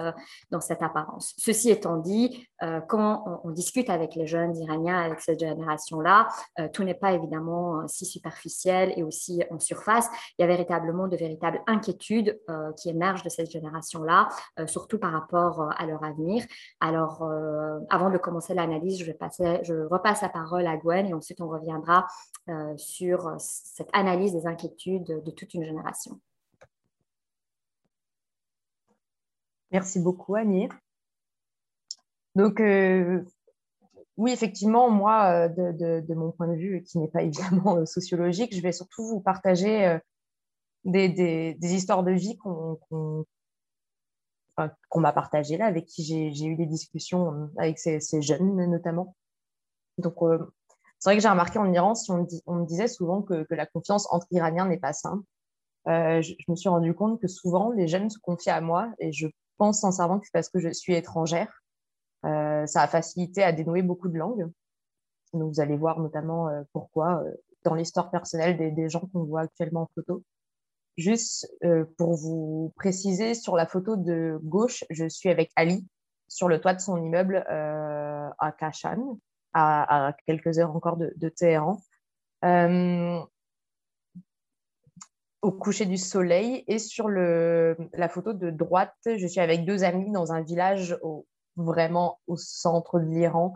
dans cette apparence. Ceci étant dit, quand on, discute avec les jeunes iraniens, avec cette génération-là, tout n'est pas évidemment si superficiel et aussi en surface. Il y a véritablement de véritables inquiétudes qui émergent de cette génération-là, euh, surtout par rapport euh, à leur avenir. Alors, euh, avant de commencer l'analyse, je, je repasse la parole à Gwen et ensuite on reviendra sur cette analyse des inquiétudes de toute une génération. Merci beaucoup, Annie. Donc, oui, effectivement, moi, de, mon point de vue, qui n'est pas évidemment sociologique, je vais surtout vous partager des, histoires de vie qu'on qu'on m'a partagé là, avec qui j'ai eu des discussions euh, avec ces, jeunes notamment. Donc, euh, c'est vrai que j'ai remarqué en Iran, si on, me disait souvent que, la confiance entre Iraniens n'est pas simple, euh, je, me suis rendu compte que souvent les jeunes se confiaient à moi et je pense sincèrement que c'est parce que je suis étrangère. ça a facilité à dénouer beaucoup de langues. Donc, vous allez voir notamment pourquoi dans l'histoire personnelle des gens qu'on voit actuellement en photo. Juste euh, pour vous préciser, sur la photo de gauche, je suis avec Ali sur le toit de son immeuble euh, à Kashan, à, quelques heures encore de, Téhéran. Euh, au coucher du soleil. Et sur la photo de droite, je suis avec deux amis dans un village vraiment au centre de l'Iran.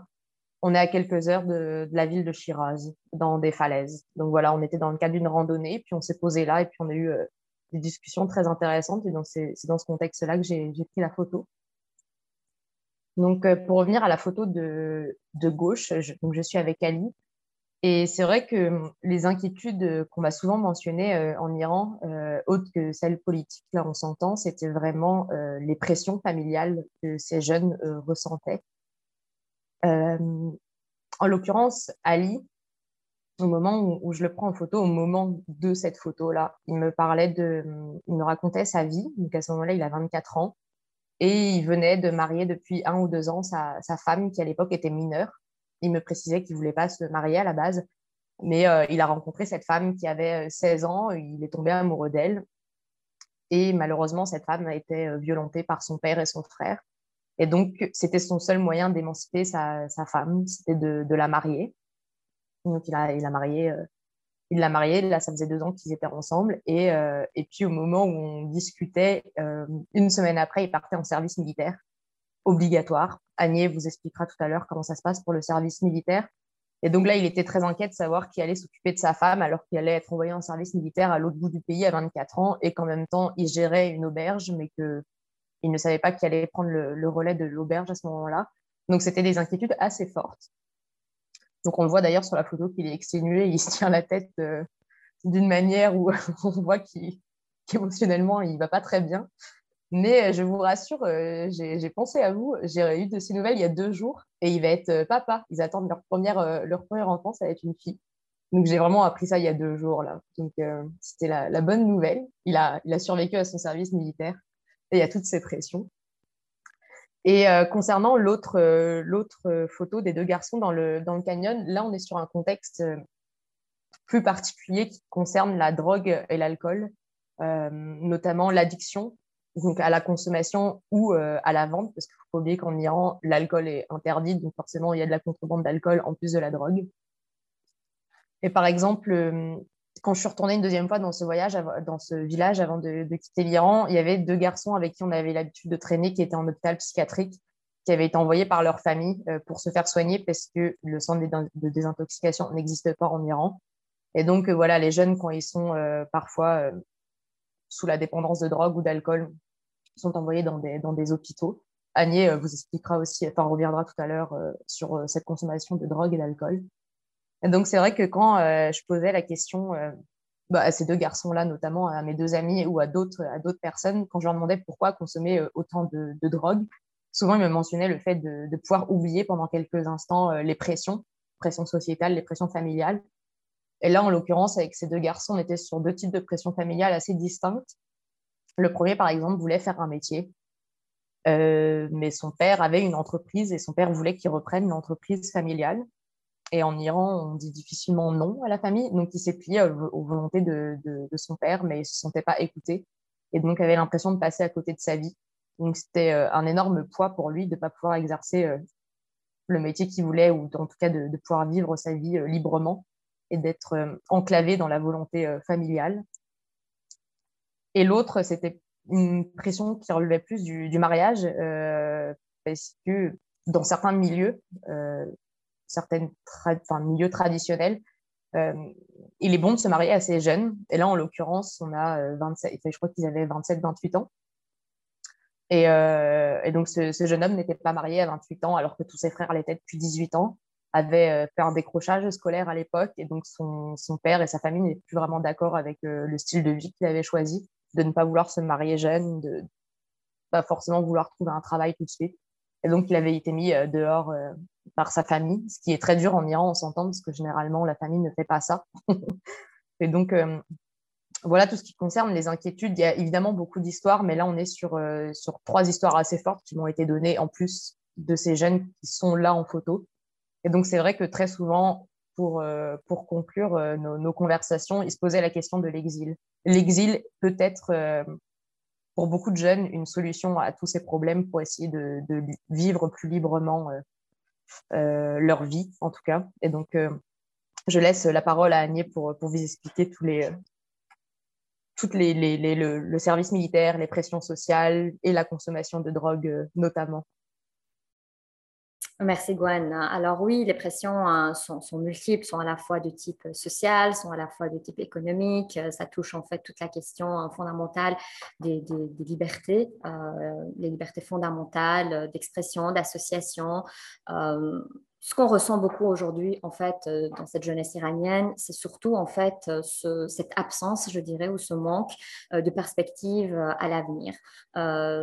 On est à quelques heures de, la ville de Shiraz, dans des falaises. Donc voilà, on était dans le cadre d'une randonnée, puis on s'est posé là et puis on a eu euh, des discussions très intéressantes. Et donc c'est dans ce contexte-là que j'ai pris la photo. Donc euh, pour revenir à la photo de, gauche, je, donc je suis avec Ali. Et c'est vrai que hum, les inquiétudes qu'on m'a souvent mentionnées euh, en Iran, autres que celles politiques, là on s'entend, c'était vraiment les pressions familiales que ces jeunes ressentaient. Euh, en l'occurrence, Ali, au moment où, je le prends en photo, au moment de cette photo-là, il me parlait de, il me racontait sa vie. Donc à ce moment-là, il a 24 ans et il venait de marier depuis un ou deux ans sa, femme qui à l'époque était mineure. Il me précisait qu'il voulait pas se marier à la base, mais euh, il a rencontré cette femme qui avait 16 euh, ans. Il est tombé amoureux d'elle et malheureusement cette femme a été violentée par son père et son frère. Et donc, c'était son seul moyen d'émanciper sa, femme, c'était de, la marier. Donc, il a, il a marié, euh, il l'a mariée. Là, ça faisait deux ans qu'ils étaient ensemble. Et, euh, et, puis, au moment où on discutait, euh, une semaine après, il partait en service militaire obligatoire. Agnès vous expliquera tout à l'heure comment ça se passe pour le service militaire. Et donc là, il était très inquiet de savoir qu'il allait s'occuper de sa femme alors qu'il allait être envoyé en service militaire à l'autre bout du pays à 24 ans et qu'en même temps, il gérait une auberge, mais que il ne savait pas qui allait prendre le, relais de l'auberge à ce moment-là. Donc, c'était des inquiétudes assez fortes. Donc, on le voit d'ailleurs sur la photo qu'il est exténué, il se tient la tête euh, d'une manière où on voit qu'émotionnellement, il ne va pas très bien. Mais euh, je vous rassure, euh, j'ai pensé à vous. J'ai eu de ces nouvelles il y a deux jours et il va être papa. Ils attendent leur première, leur première enfant, ça va être une fille. Donc j'ai vraiment appris ça il y a deux jours là. Donc c'était la, la, bonne nouvelle. Il a, il a survécu à son service militaire et il y a toutes ces pressions. Et euh, concernant l'autre euh, l'autre euh, photo des deux garçons dans le, dans le canyon, là, on est sur un contexte plus particulier qui concerne la drogue et l'alcool, notamment l'addiction donc à la consommation ou à la vente, parce qu'il faut pas oublier qu'en Iran, l'alcool est interdit, donc forcément, il y a de la contrebande d'alcool en plus de la drogue. Et par exemple, quand je suis retournée une deuxième fois dans ce voyage, dans ce village avant de, quitter l'Iran, il y avait deux garçons avec qui on avait l'habitude de traîner qui étaient en hôpital psychiatrique, qui avaient été envoyés par leur famille euh, pour se faire soigner parce que le centre de désintoxication n'existe pas en Iran. Et donc, euh, voilà, les jeunes, quand ils sont euh, parfois sous la dépendance de drogue ou d'alcool, sont envoyés dans des, hôpitaux. Agnès vous expliquera aussi, enfin, reviendra tout à l'heure sur cette consommation de drogue et d'alcool donc, c'est vrai que quand euh, je posais la question euh, bah, à ces deux garçons-là, notamment à mes deux amis ou à d'autres, à d'autres personnes, quand je leur demandais pourquoi consommer euh, autant de, de, drogue, souvent ils me mentionnaient le fait de, pouvoir oublier pendant quelques instants les pressions, pressions sociétales, les pressions familiales. Et là, en l'occurrence, avec ces deux garçons, on était sur deux types de pressions familiales assez distinctes. Le premier, par exemple, voulait faire un métier, mais son père avait une entreprise et son père voulait qu'il reprenne une entreprise familiale. Et en Iran, on dit difficilement non à la famille. Donc, il s'est plié aux, volontés de, son père, mais il ne se sentait pas écouté. Et donc, avait l'impression de passer à côté de sa vie. Donc, c'était euh, un énorme poids pour lui de ne pas pouvoir exercer euh, le métier qu'il voulait, ou en tout cas de, pouvoir vivre sa vie euh, librement et d'être enclavé dans la volonté familiale. Et l'autre, c'était une pression qui relevait plus du, mariage, parce que dans certains milieux, certains milieux traditionnels, euh, il est bon de se marier assez jeune. Et là, en l'occurrence, on a 27, euh, je crois qu'ils avaient 27-28 ans. Euh, et, donc, ce, jeune homme n'était pas marié à 28 ans, alors que tous ses frères l'étaient depuis 18 ans, avait fait un décrochage scolaire à l'époque. Et donc, son, père et sa famille n'étaient plus vraiment d'accord avec le style de vie qu'il avait choisi, de ne pas vouloir se marier jeune, de pas forcément vouloir trouver un travail tout de suite. Et donc, il avait été mis dehors par sa famille, ce qui est très dur en Iran, on s'entend, parce que généralement, la famille ne fait pas ça. et donc, euh, voilà tout ce qui concerne les inquiétudes. Il y a évidemment beaucoup d'histoires, mais là, on est sur, euh, sur trois histoires assez fortes qui m'ont été données, en plus de ces jeunes qui sont là en photo. Et donc, c'est vrai que très souvent, pour, euh, pour conclure nos, conversations, il se posait la question de l'exil. L'exil peut être pour beaucoup de jeunes une solution à tous ces problèmes pour essayer de, vivre plus librement leur vie, en tout cas. Et donc, euh, je laisse la parole à Agnès pour, vous expliquer tous les, toutes les, le, service militaire, les pressions sociales et la consommation de drogue euh, notamment. Merci Gwen. Alors oui, les pressions hein, sont, multiples, sont à la fois de type social, sont à la fois de type économique. Ça touche en fait toute la question hein, fondamentale des, libertés, euh, les libertés fondamentales d'expression, d'association. Euh, ce qu'on ressent beaucoup aujourd'hui, en fait, euh, dans cette jeunesse iranienne, c'est surtout, en fait, euh, cette absence, je dirais, ou ce manque euh, de perspective à l'avenir.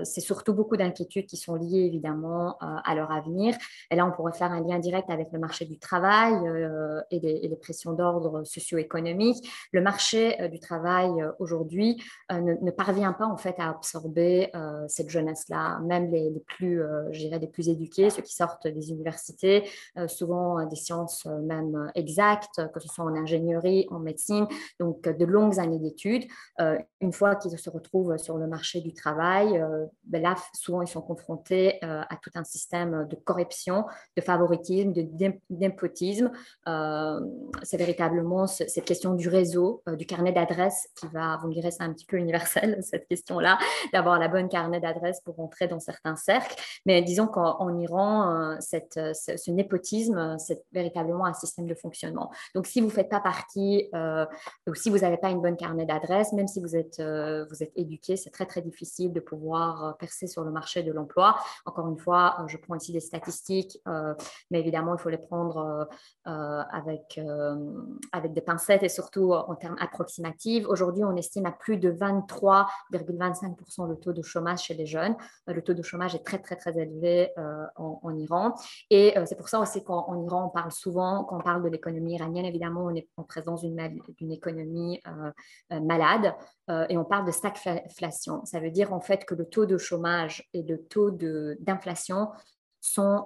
c'est surtout beaucoup d'inquiétudes qui sont liées, évidemment, à leur avenir. Et là, on pourrait faire un lien direct avec le marché du travail et les, pressions d'ordre socio-économique. Le marché du travail, aujourd'hui, ne, parvient pas, en fait, à absorber cette jeunesse-là. Même les, plus, je dirais, les plus éduqués, ceux qui sortent des universités, souvent euh, des sciences euh, même exactes, que ce soit en ingénierie, en médecine, donc de longues années d'études. une fois qu'ils se retrouvent sur le marché du travail, ben là, souvent, ils sont confrontés à tout un système de corruption, de favoritisme, de d'impotisme. c'est véritablement cette question du réseau, du carnet d'adresses qui va, vous me direz, c'est un petit peu universel, cette question-là, d'avoir la bonne carnet d'adresses pour entrer dans certains cercles. Mais disons qu'en Iran, cette, ce, népotisme c'est véritablement un système de fonctionnement. Donc, si vous ne faites pas partie euh, ou si vous n'avez pas une bonne carnet d'adresses, même si vous êtes, euh, vous êtes éduqué, c'est très, très difficile de pouvoir euh, percer sur le marché de l'emploi. Encore une fois, je prends ici des statistiques, mais évidemment, il faut les prendre avec, avec des pincettes et surtout en termes approximatifs. Aujourd'hui, on estime à plus de 23,25% le taux de chômage chez les jeunes. Le taux de chômage est très, très, très élevé en, en, Iran. Et c'est pour ça c'est qu'en Iran, on parle souvent, quand on parle de l'économie iranienne, évidemment, on est en présence d'une économie euh, euh, malade euh, et on parle de stagflation. Ça veut dire en fait que le taux de chômage et le taux d'inflation sont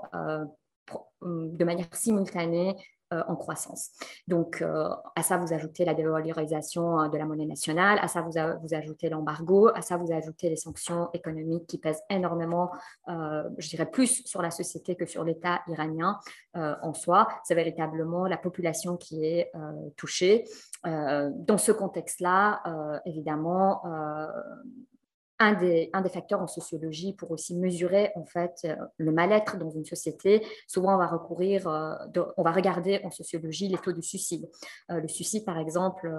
de manière simultanée en croissance. Donc, euh, à ça, vous ajoutez la dévalorisation euh, de la monnaie nationale, à ça, vous ajoutez l'embargo, à ça, vous ajoutez les sanctions économiques qui pèsent énormément, je dirais plus sur la société que sur l'État iranien en soi. C'est véritablement la population qui est touchée. dans ce contexte-là, évidemment, un des, facteurs en sociologie pour aussi mesurer en fait euh, le mal-être dans une société. Souvent, on va recourir, euh, on va regarder en sociologie les taux de suicide. Euh, le suicide, par exemple,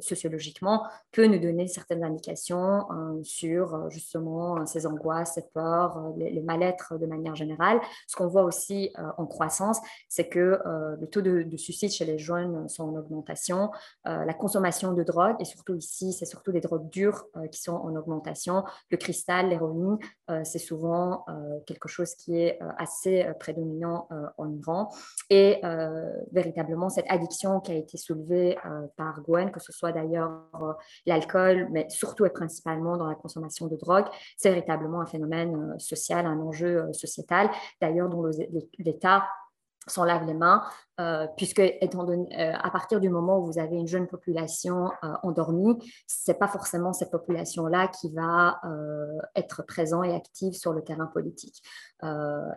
sociologiquement, peut nous donner certaines indications sur justement ces angoisses, ces peurs, les, mal-être de manière générale. Ce qu'on voit aussi en croissance, c'est que le taux de, de, suicide chez les jeunes sont en augmentation, la consommation de drogue, et surtout ici, c'est surtout des drogues dures qui sont en augmentation Le cristal, l'héroïne, c'est souvent quelque chose qui est assez prédominant en Iran. Et véritablement, cette addiction qui a été soulevée par Gwen, que ce soit d'ailleurs l'alcool, mais surtout et principalement dans la consommation de drogue, c'est véritablement un phénomène social, un enjeu sociétal, d'ailleurs dont l'État s'en lave les mains euh, puisque euh, à partir du moment où vous avez une jeune population euh, endormie, c'est pas forcément cette population-là qui va être présent et active sur le terrain politique.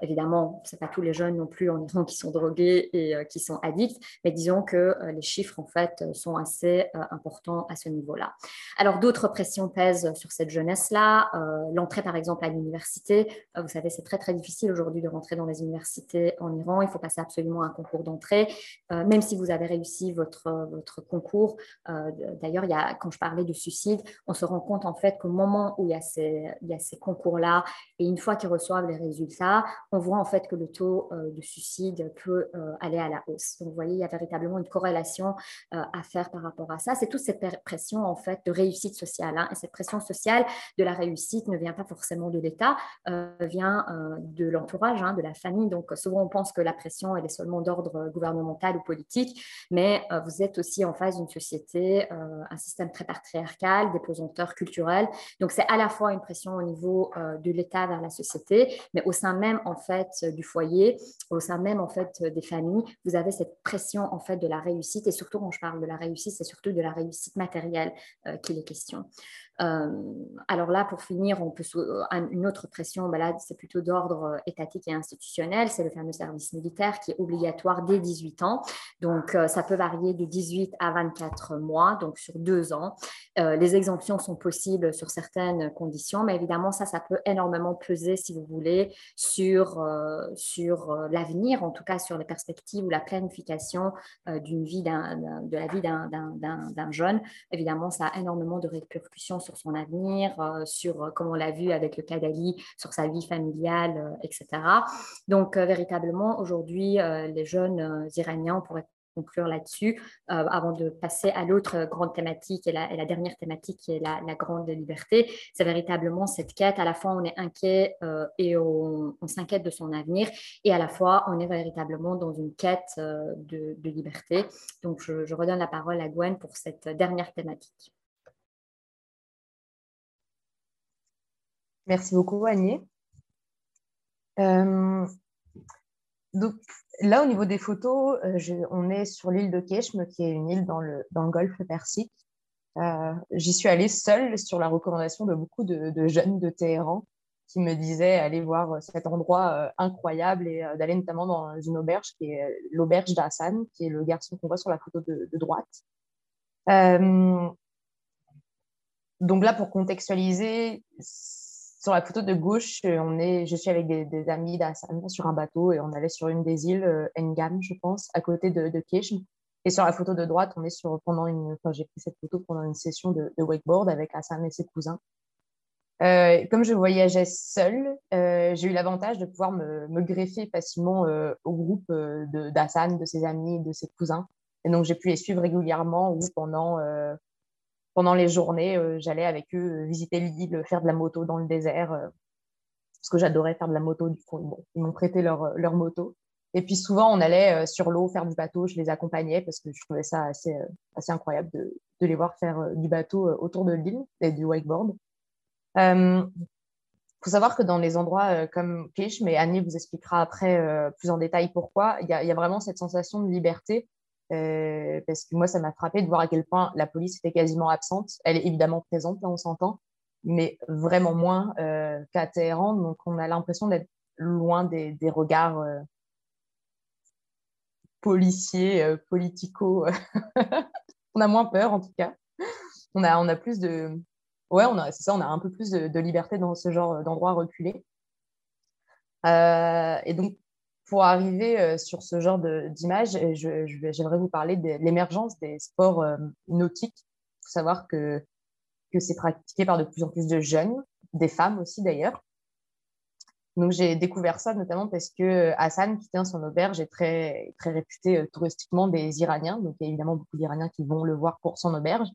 évidemment, c'est pas tous les jeunes non plus en Iran qui sont drogués et qui sont addicts, mais disons que les chiffres en fait sont assez importants à ce niveau-là. Alors d'autres pressions pèsent sur cette jeunesse-là. L'entrée par exemple à l'université, vous savez, c'est très très difficile aujourd'hui de rentrer dans les universités en Iran. Il faut passer absolument un concours d'entrée euh, même si vous avez réussi votre, votre concours. Euh, d'ailleurs, quand je parlais de suicide, on se rend compte en fait qu'au moment où il y a ces, concours-là, et une fois qu'ils reçoivent les résultats, on voit en fait que le taux euh, de suicide peut aller à la hausse. Donc, vous voyez, il y a véritablement une corrélation à faire par rapport à ça. C'est toute cette pression en fait de réussite sociale. Hein. et cette pression sociale de la réussite ne vient pas forcément de l'État, vient de l'entourage, hein, de la famille. Donc, souvent, on pense que la pression, elle est seulement d'ordre gouvernementale ou politique, mais euh, vous êtes aussi en face d'une société, euh, un système très patriarcal, des pesanteurs. Donc, c'est à la fois une pression au niveau euh, de l'État vers la société, mais au sein même, en fait, du foyer, au sein même, en fait, des familles, vous avez cette pression, en fait, de la réussite. Et surtout, quand je parle de la réussite, c'est surtout de la réussite matérielle qu'il est question. Euh, alors là, pour finir, on peut une autre pression, ben là, c'est plutôt d'ordre euh, étatique et institutionnel, c'est le fameux service militaire qui est obligatoire dès 18 ans. Donc, euh, ça peut varier de 18 à 24 mois, donc sur deux ans. les exemptions sont possibles sur certaines conditions, mais évidemment, ça, ça peut énormément peser, si vous voulez, sur, sur l'avenir, en tout cas sur les perspectives ou la planification d'une vie, de la vie d'un jeune. Évidemment, ça a énormément de répercussions sur son avenir, euh, sur, euh, comme on l'a vu avec le cas d'Ali, sur sa vie familiale, euh, etc. Donc, véritablement, aujourd'hui, les jeunes Iraniens, pourraient conclure là-dessus avant de passer à l'autre grande thématique et la, dernière thématique qui est la, grande liberté. C'est véritablement cette quête. À la fois, on est inquiet et on, s'inquiète de son avenir et à la fois, on est véritablement dans une quête de, liberté. Donc, je redonne la parole à Gwen pour cette dernière thématique. Merci beaucoup, Agnès. Euh, donc, là, au niveau des photos, euh, on est sur l'île de Keshm, qui est une île dans le, dans le golfe Persique. Euh, j'y suis allée seule sur la recommandation de beaucoup de, jeunes de Téhéran qui me disaient aller voir cet endroit incroyable et d'aller notamment dans une auberge qui est l'auberge d'Hassan, qui est le garçon qu'on voit sur la photo de, de droite. donc là, pour contextualiser, sur la photo de gauche, euh, on est, je suis avec des, amis d'Assan sur un bateau et on allait sur une des îles, euh, je pense, à côté de, de Et sur la photo de droite, on est sur, pendant une, enfin, j'ai pris cette photo pendant une session de, wakeboard avec Hassan et ses cousins. Euh, comme je voyageais seule, j'ai eu l'avantage de pouvoir me, greffer facilement au groupe d'Hassan, de, de, ses amis, de ses cousins. Et donc, j'ai pu les suivre régulièrement ou pendant pendant les journées, euh, j'allais avec eux euh, visiter l'île, faire de la moto dans le désert, euh, parce que j'adorais faire de la moto. Du coup, ils m'ont prêté leur, moto. Et puis souvent, on allait sur l'eau faire du bateau, je les accompagnais parce que je trouvais ça assez, incroyable de, les voir faire du bateau autour de l'île et du wakeboard. Il faut savoir que dans les endroits comme Kish, mais Annie vous expliquera après plus en détail pourquoi, il y, a vraiment cette sensation de liberté euh, parce que moi, ça m'a frappé de voir à quel point la police était quasiment absente. Elle est évidemment présente, là, on s'entend, mais vraiment moins euh, qu'à Téhéran. Donc, on a l'impression d'être loin des, regards euh, policiers, euh, politico. on a moins peur, en tout cas. On a, on a plus de. Ouais, c'est ça, on a un peu plus de, de liberté dans ce genre d'endroit reculé. et donc, pour arriver euh, sur ce genre d'image, j'aimerais vous parler de l'émergence des sports euh, nautiques. Il faut savoir que, que c'est pratiqué par de plus en plus de jeunes, des femmes aussi d'ailleurs. Donc j'ai découvert ça notamment parce que euh, Hassan, qui tient son auberge, est très, très réputé touristiquement des Iraniens. Donc il y a évidemment beaucoup d'Iraniens qui vont le voir pour son auberge.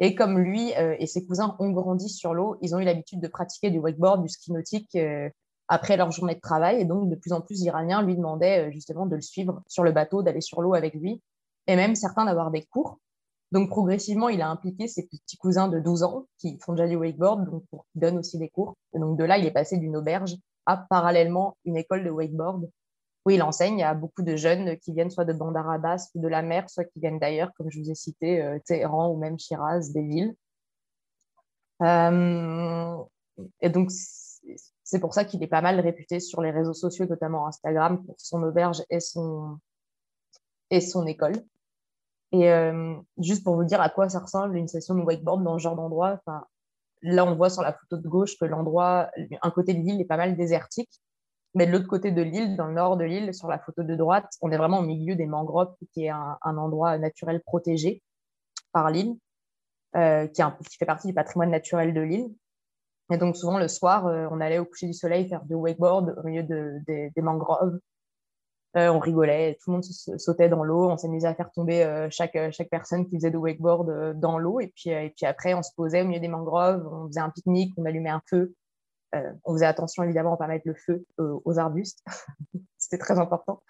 Et comme lui et ses cousins ont grandi sur l'eau, ils ont eu l'habitude de pratiquer du wakeboard, du ski nautique après leur journée de travail. Et donc, de plus en plus d'Iraniens lui demandaient justement de le suivre sur le bateau, d'aller sur l'eau avec lui, et même certains d'avoir des cours. Donc, progressivement, il a impliqué ses petits cousins de 12 ans qui font déjà du wakeboard, donc pour qu'ils donnent aussi des cours. Et donc, de là, il est passé d'une auberge à parallèlement une école de wakeboard où il enseigne à beaucoup de jeunes qui viennent soit de Bandar Abbas ou de la mer, soit qui viennent d'ailleurs, comme je vous ai cité, euh, Téhéran ou même Shiraz, des villes. Euh, et donc, c'est pour ça qu'il est pas mal réputé sur les réseaux sociaux, notamment Instagram, pour son auberge et son, école. Et euh, juste pour vous dire à quoi ça ressemble une session de wakeboard dans ce genre d'endroit, là on voit sur la photo de gauche que l'endroit, un côté de l'île est pas mal désertique, mais de l'autre côté de l'île, dans le nord de l'île, sur la photo de droite, on est vraiment au milieu des mangroves, qui est un, endroit naturel protégé par l'île, euh, qui, fait partie du patrimoine naturel de l'île. Et donc souvent le soir, euh, on allait au coucher du soleil faire du wakeboard au milieu des mangroves euh, on rigolait, tout le monde sautait dans l'eau, on s'amusait à faire tomber euh, chaque, chaque personne qui faisait du wakeboard dans l'eau. Et puis, et puis après, on se posait au milieu des mangroves, on faisait un pique-nique, on allumait un feu. on faisait attention évidemment à ne pas mettre le feu aux arbustes, c'était très important.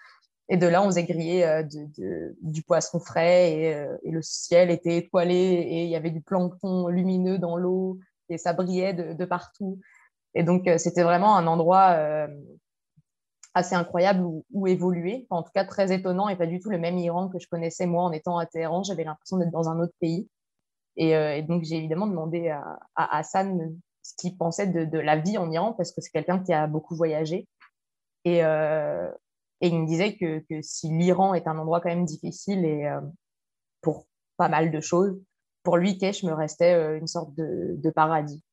Et de là, on faisait griller du poisson frais et, le ciel était étoilé et il y avait du plancton lumineux dans l'eau et ça brillait de, partout. Et donc, c'était vraiment un endroit assez incroyable où, évoluer. en tout cas, très étonnant et pas du tout le même Iran que je connaissais moi en étant à Téhéran. J'avais l'impression d'être dans un autre pays. Et, euh, donc, j'ai évidemment demandé à, Hassan ce qu'il pensait de, la vie en Iran parce que c'est quelqu'un qui a beaucoup voyagé. Et, euh, il me disait que, si l'Iran est un endroit quand même difficile et euh, pour pas mal de choses, pour lui, Kesh me restait une sorte de paradis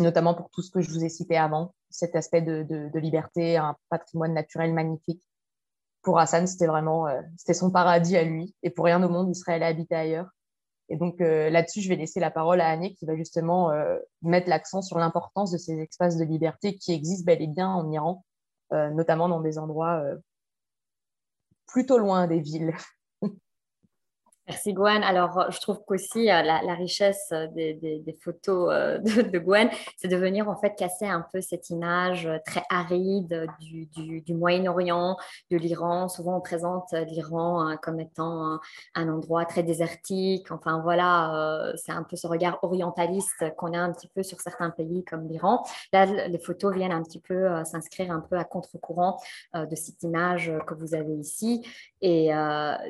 notamment pour tout ce que je vous ai cité avant, cet aspect de, liberté, un patrimoine naturel magnifique. Pour Hassan, c'était vraiment euh, c'était son paradis à lui, et pour rien au monde, il serait allé habiter ailleurs. Et donc euh, là-dessus, je vais laisser la parole à Annie qui va justement euh, mettre l'accent sur l'importance de ces espaces de liberté qui existent bel et bien en Iran, notamment dans des endroits plutôt loin des villes. Merci Gwen. Alors, euh, je trouve qu'aussi euh, la, richesse euh, des, photos de, Gwen, c'est de venir en fait casser un peu cette image très aride du, Moyen-Orient, de l'Iran. Souvent, on présente l'Iran comme étant un, endroit très désertique. Enfin, voilà, c'est un peu ce regard orientaliste qu'on a un petit peu sur certains pays comme l'Iran. Là, les photos viennent un petit peu s'inscrire un peu à contre-courant de cette image que vous avez ici. Et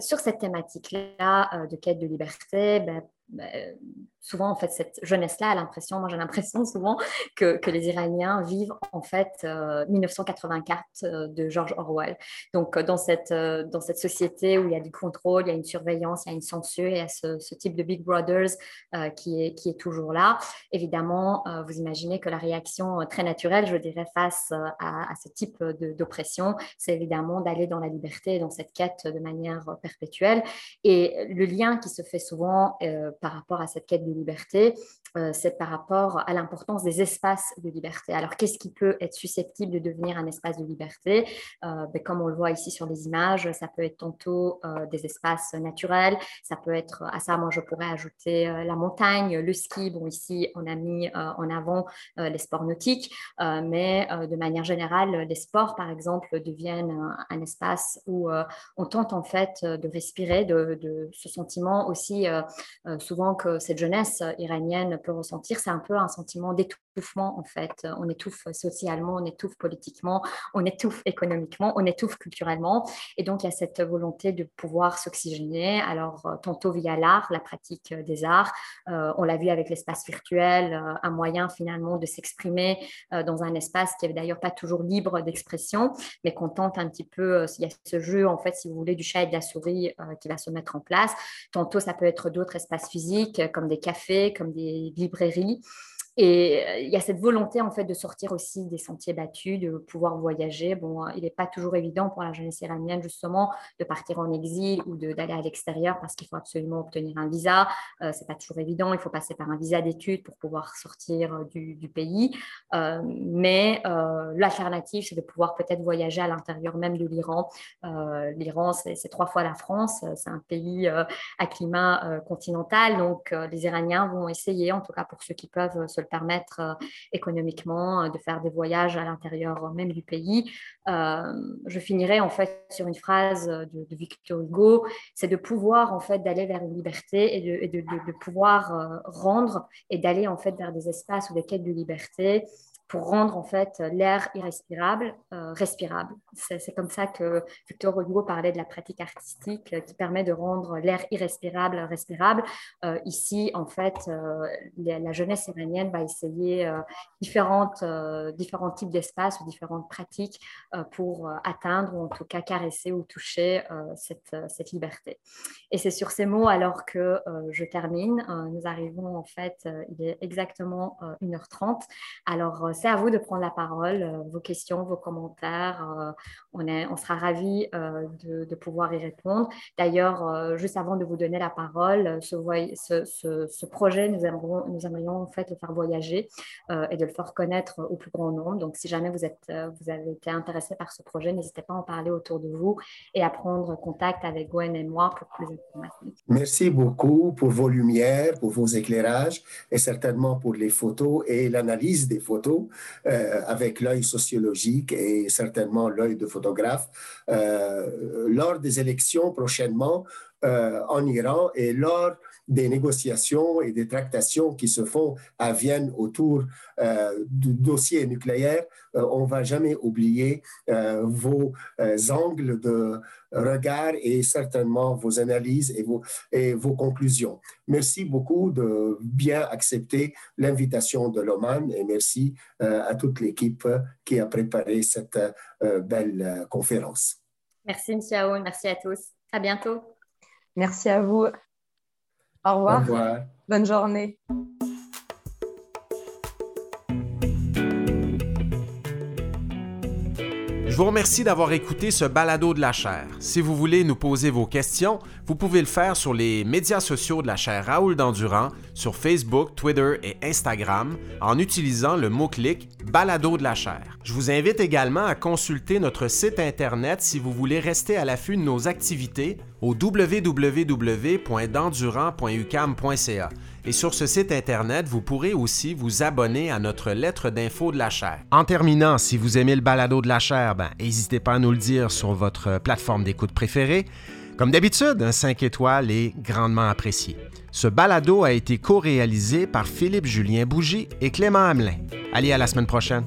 sur cette thématique-là, euh, de quête de liberté, ben, ben, souvent, en fait, cette jeunesse-là a l'impression, moi j'ai l'impression souvent que, que, les Iraniens vivent en fait 1984 euh, euh, de George Orwell. Donc, dans cette, dans cette société où il y a du contrôle, il y a une surveillance, il y a une censure, il y a ce, type de Big Brothers qui, est, qui est toujours là. Évidemment, vous imaginez que la réaction très naturelle, je dirais, face à, à ce type d'oppression, c'est évidemment d'aller dans la liberté, dans cette quête de manière perpétuelle. Et le lien qui se fait souvent par rapport à cette quête de liberté, euh, c'est par rapport à l'importance des espaces de liberté. Alors, qu'est-ce qui peut être susceptible de devenir un espace de liberté? Euh, ben, Comme on le voit ici sur les images, ça peut être tantôt euh, des espaces naturels, ça peut être, à ça, moi, je pourrais ajouter la montagne, le ski. Bon, ici, on a mis en avant les sports nautiques, mais de manière générale, les sports, par exemple, deviennent un, espace où on tente en fait de respirer de, de ce sentiment aussi souvent que cette jeunesse iranienne peut ressentir, c'est un peu un sentiment d'étouffement en fait. On étouffe socialement, on étouffe politiquement, on étouffe économiquement, on étouffe culturellement. Et donc il y a cette volonté de pouvoir s'oxygéner. Alors euh, tantôt via l'art, la pratique euh, des arts, euh, on l'a vu avec l'espace virtuel, un moyen finalement de s'exprimer dans un espace qui est d'ailleurs pas toujours libre d'expression, mais qu'on tente un petit peu. Il y a ce jeu en fait, si vous voulez, du chat et de la souris qui va se mettre en place. Tantôt ça peut être d'autres espaces physiques comme des cafés, comme des librairies. Et euh, il y a cette volonté en fait de sortir aussi des sentiers battus, de pouvoir voyager. Bon, euh, il n'est pas toujours évident pour la jeunesse iranienne justement de partir en exil ou d'aller à l'extérieur parce qu'il faut absolument obtenir un visa. Euh, c'est pas toujours évident. Il faut passer par un visa d'études pour pouvoir sortir euh, du, pays. Euh, mais l'alternative, c'est de pouvoir peut-être voyager à l'intérieur même de l'Iran. L'Iran, c'est trois fois la France. C'est un pays à climat continental. Donc, les Iraniens vont essayer, en tout cas pour ceux qui peuvent se permettre euh, économiquement, euh, de faire des voyages à l'intérieur même du pays. Euh, je finirai en fait sur une phrase de, Victor Hugo, c'est de pouvoir en fait d'aller vers une liberté et de, de pouvoir rendre et d'aller en fait vers des espaces ou des quêtes de liberté pour rendre en fait l'air irrespirable euh, respirable. C'est comme ça que Victor Hugo parlait de la pratique artistique euh, qui permet de rendre l'air irrespirable respirable. Euh, ici, en fait, la, jeunesse iranienne va essayer différentes, différents types d'espaces ou différentes pratiques pour atteindre ou en tout cas caresser ou toucher cette, liberté. Et c'est sur ces mots alors que je termine. nous arrivons en fait, il est exactement 1h30. Alors c'est à vous de prendre la parole, euh, vos questions, vos commentaires. Euh, on, est, on sera ravis euh, de, pouvoir y répondre. D'ailleurs, juste avant de vous donner la parole, ce, projet, nous aimerions, nous aimerions en fait le faire voyager et de le faire connaître au plus grand nombre. Donc, si jamais vous, êtes, vous avez été intéressé par ce projet, n'hésitez pas à en parler autour de vous et à prendre contact avec Gwen et moi pour plus d'informations. Merci beaucoup pour vos lumières, pour vos éclairages et certainement pour les photos et l'analyse des photos. Euh, avec l'œil sociologique et certainement l'œil de photographe euh, lors des élections prochainement euh, en Iran et lors des négociations et des tractations qui se font à Vienne autour euh, du dossier nucléaire, euh, on ne va jamais oublier vos angles de regard et certainement vos analyses et vos, et vos conclusions. Merci beaucoup de bien accepter l'invitation de l'Oman et merci à toute l'équipe qui a préparé cette belle conférence. Merci, M. Aoun. Merci à tous. À bientôt. Merci à vous. Au revoir. Au revoir. Bonne journée. Je vous remercie d'avoir écouté ce balado de la chaire. Si vous voulez nous poser vos questions, vous pouvez le faire sur les médias sociaux de la chaire Raoul Dandurand, sur Facebook, Twitter et Instagram, en utilisant le mot-clic balado de la chaire. Je vous invite également à consulter notre site Internet si vous voulez rester à l'affût de nos activités au www.dendurant.ucam.ca. Et sur ce site Internet, vous pourrez aussi vous abonner à notre lettre d'info de la chaire. En terminant, si vous aimez le balado de la chaire, ben, n'hésitez pas à nous le dire sur votre plateforme d'écoute préférée. Comme d'habitude, un 5 étoiles est grandement apprécié. Ce balado a été co-réalisé par Philippe Julien Bougie et Clément Hamelin. Allez, à la semaine prochaine.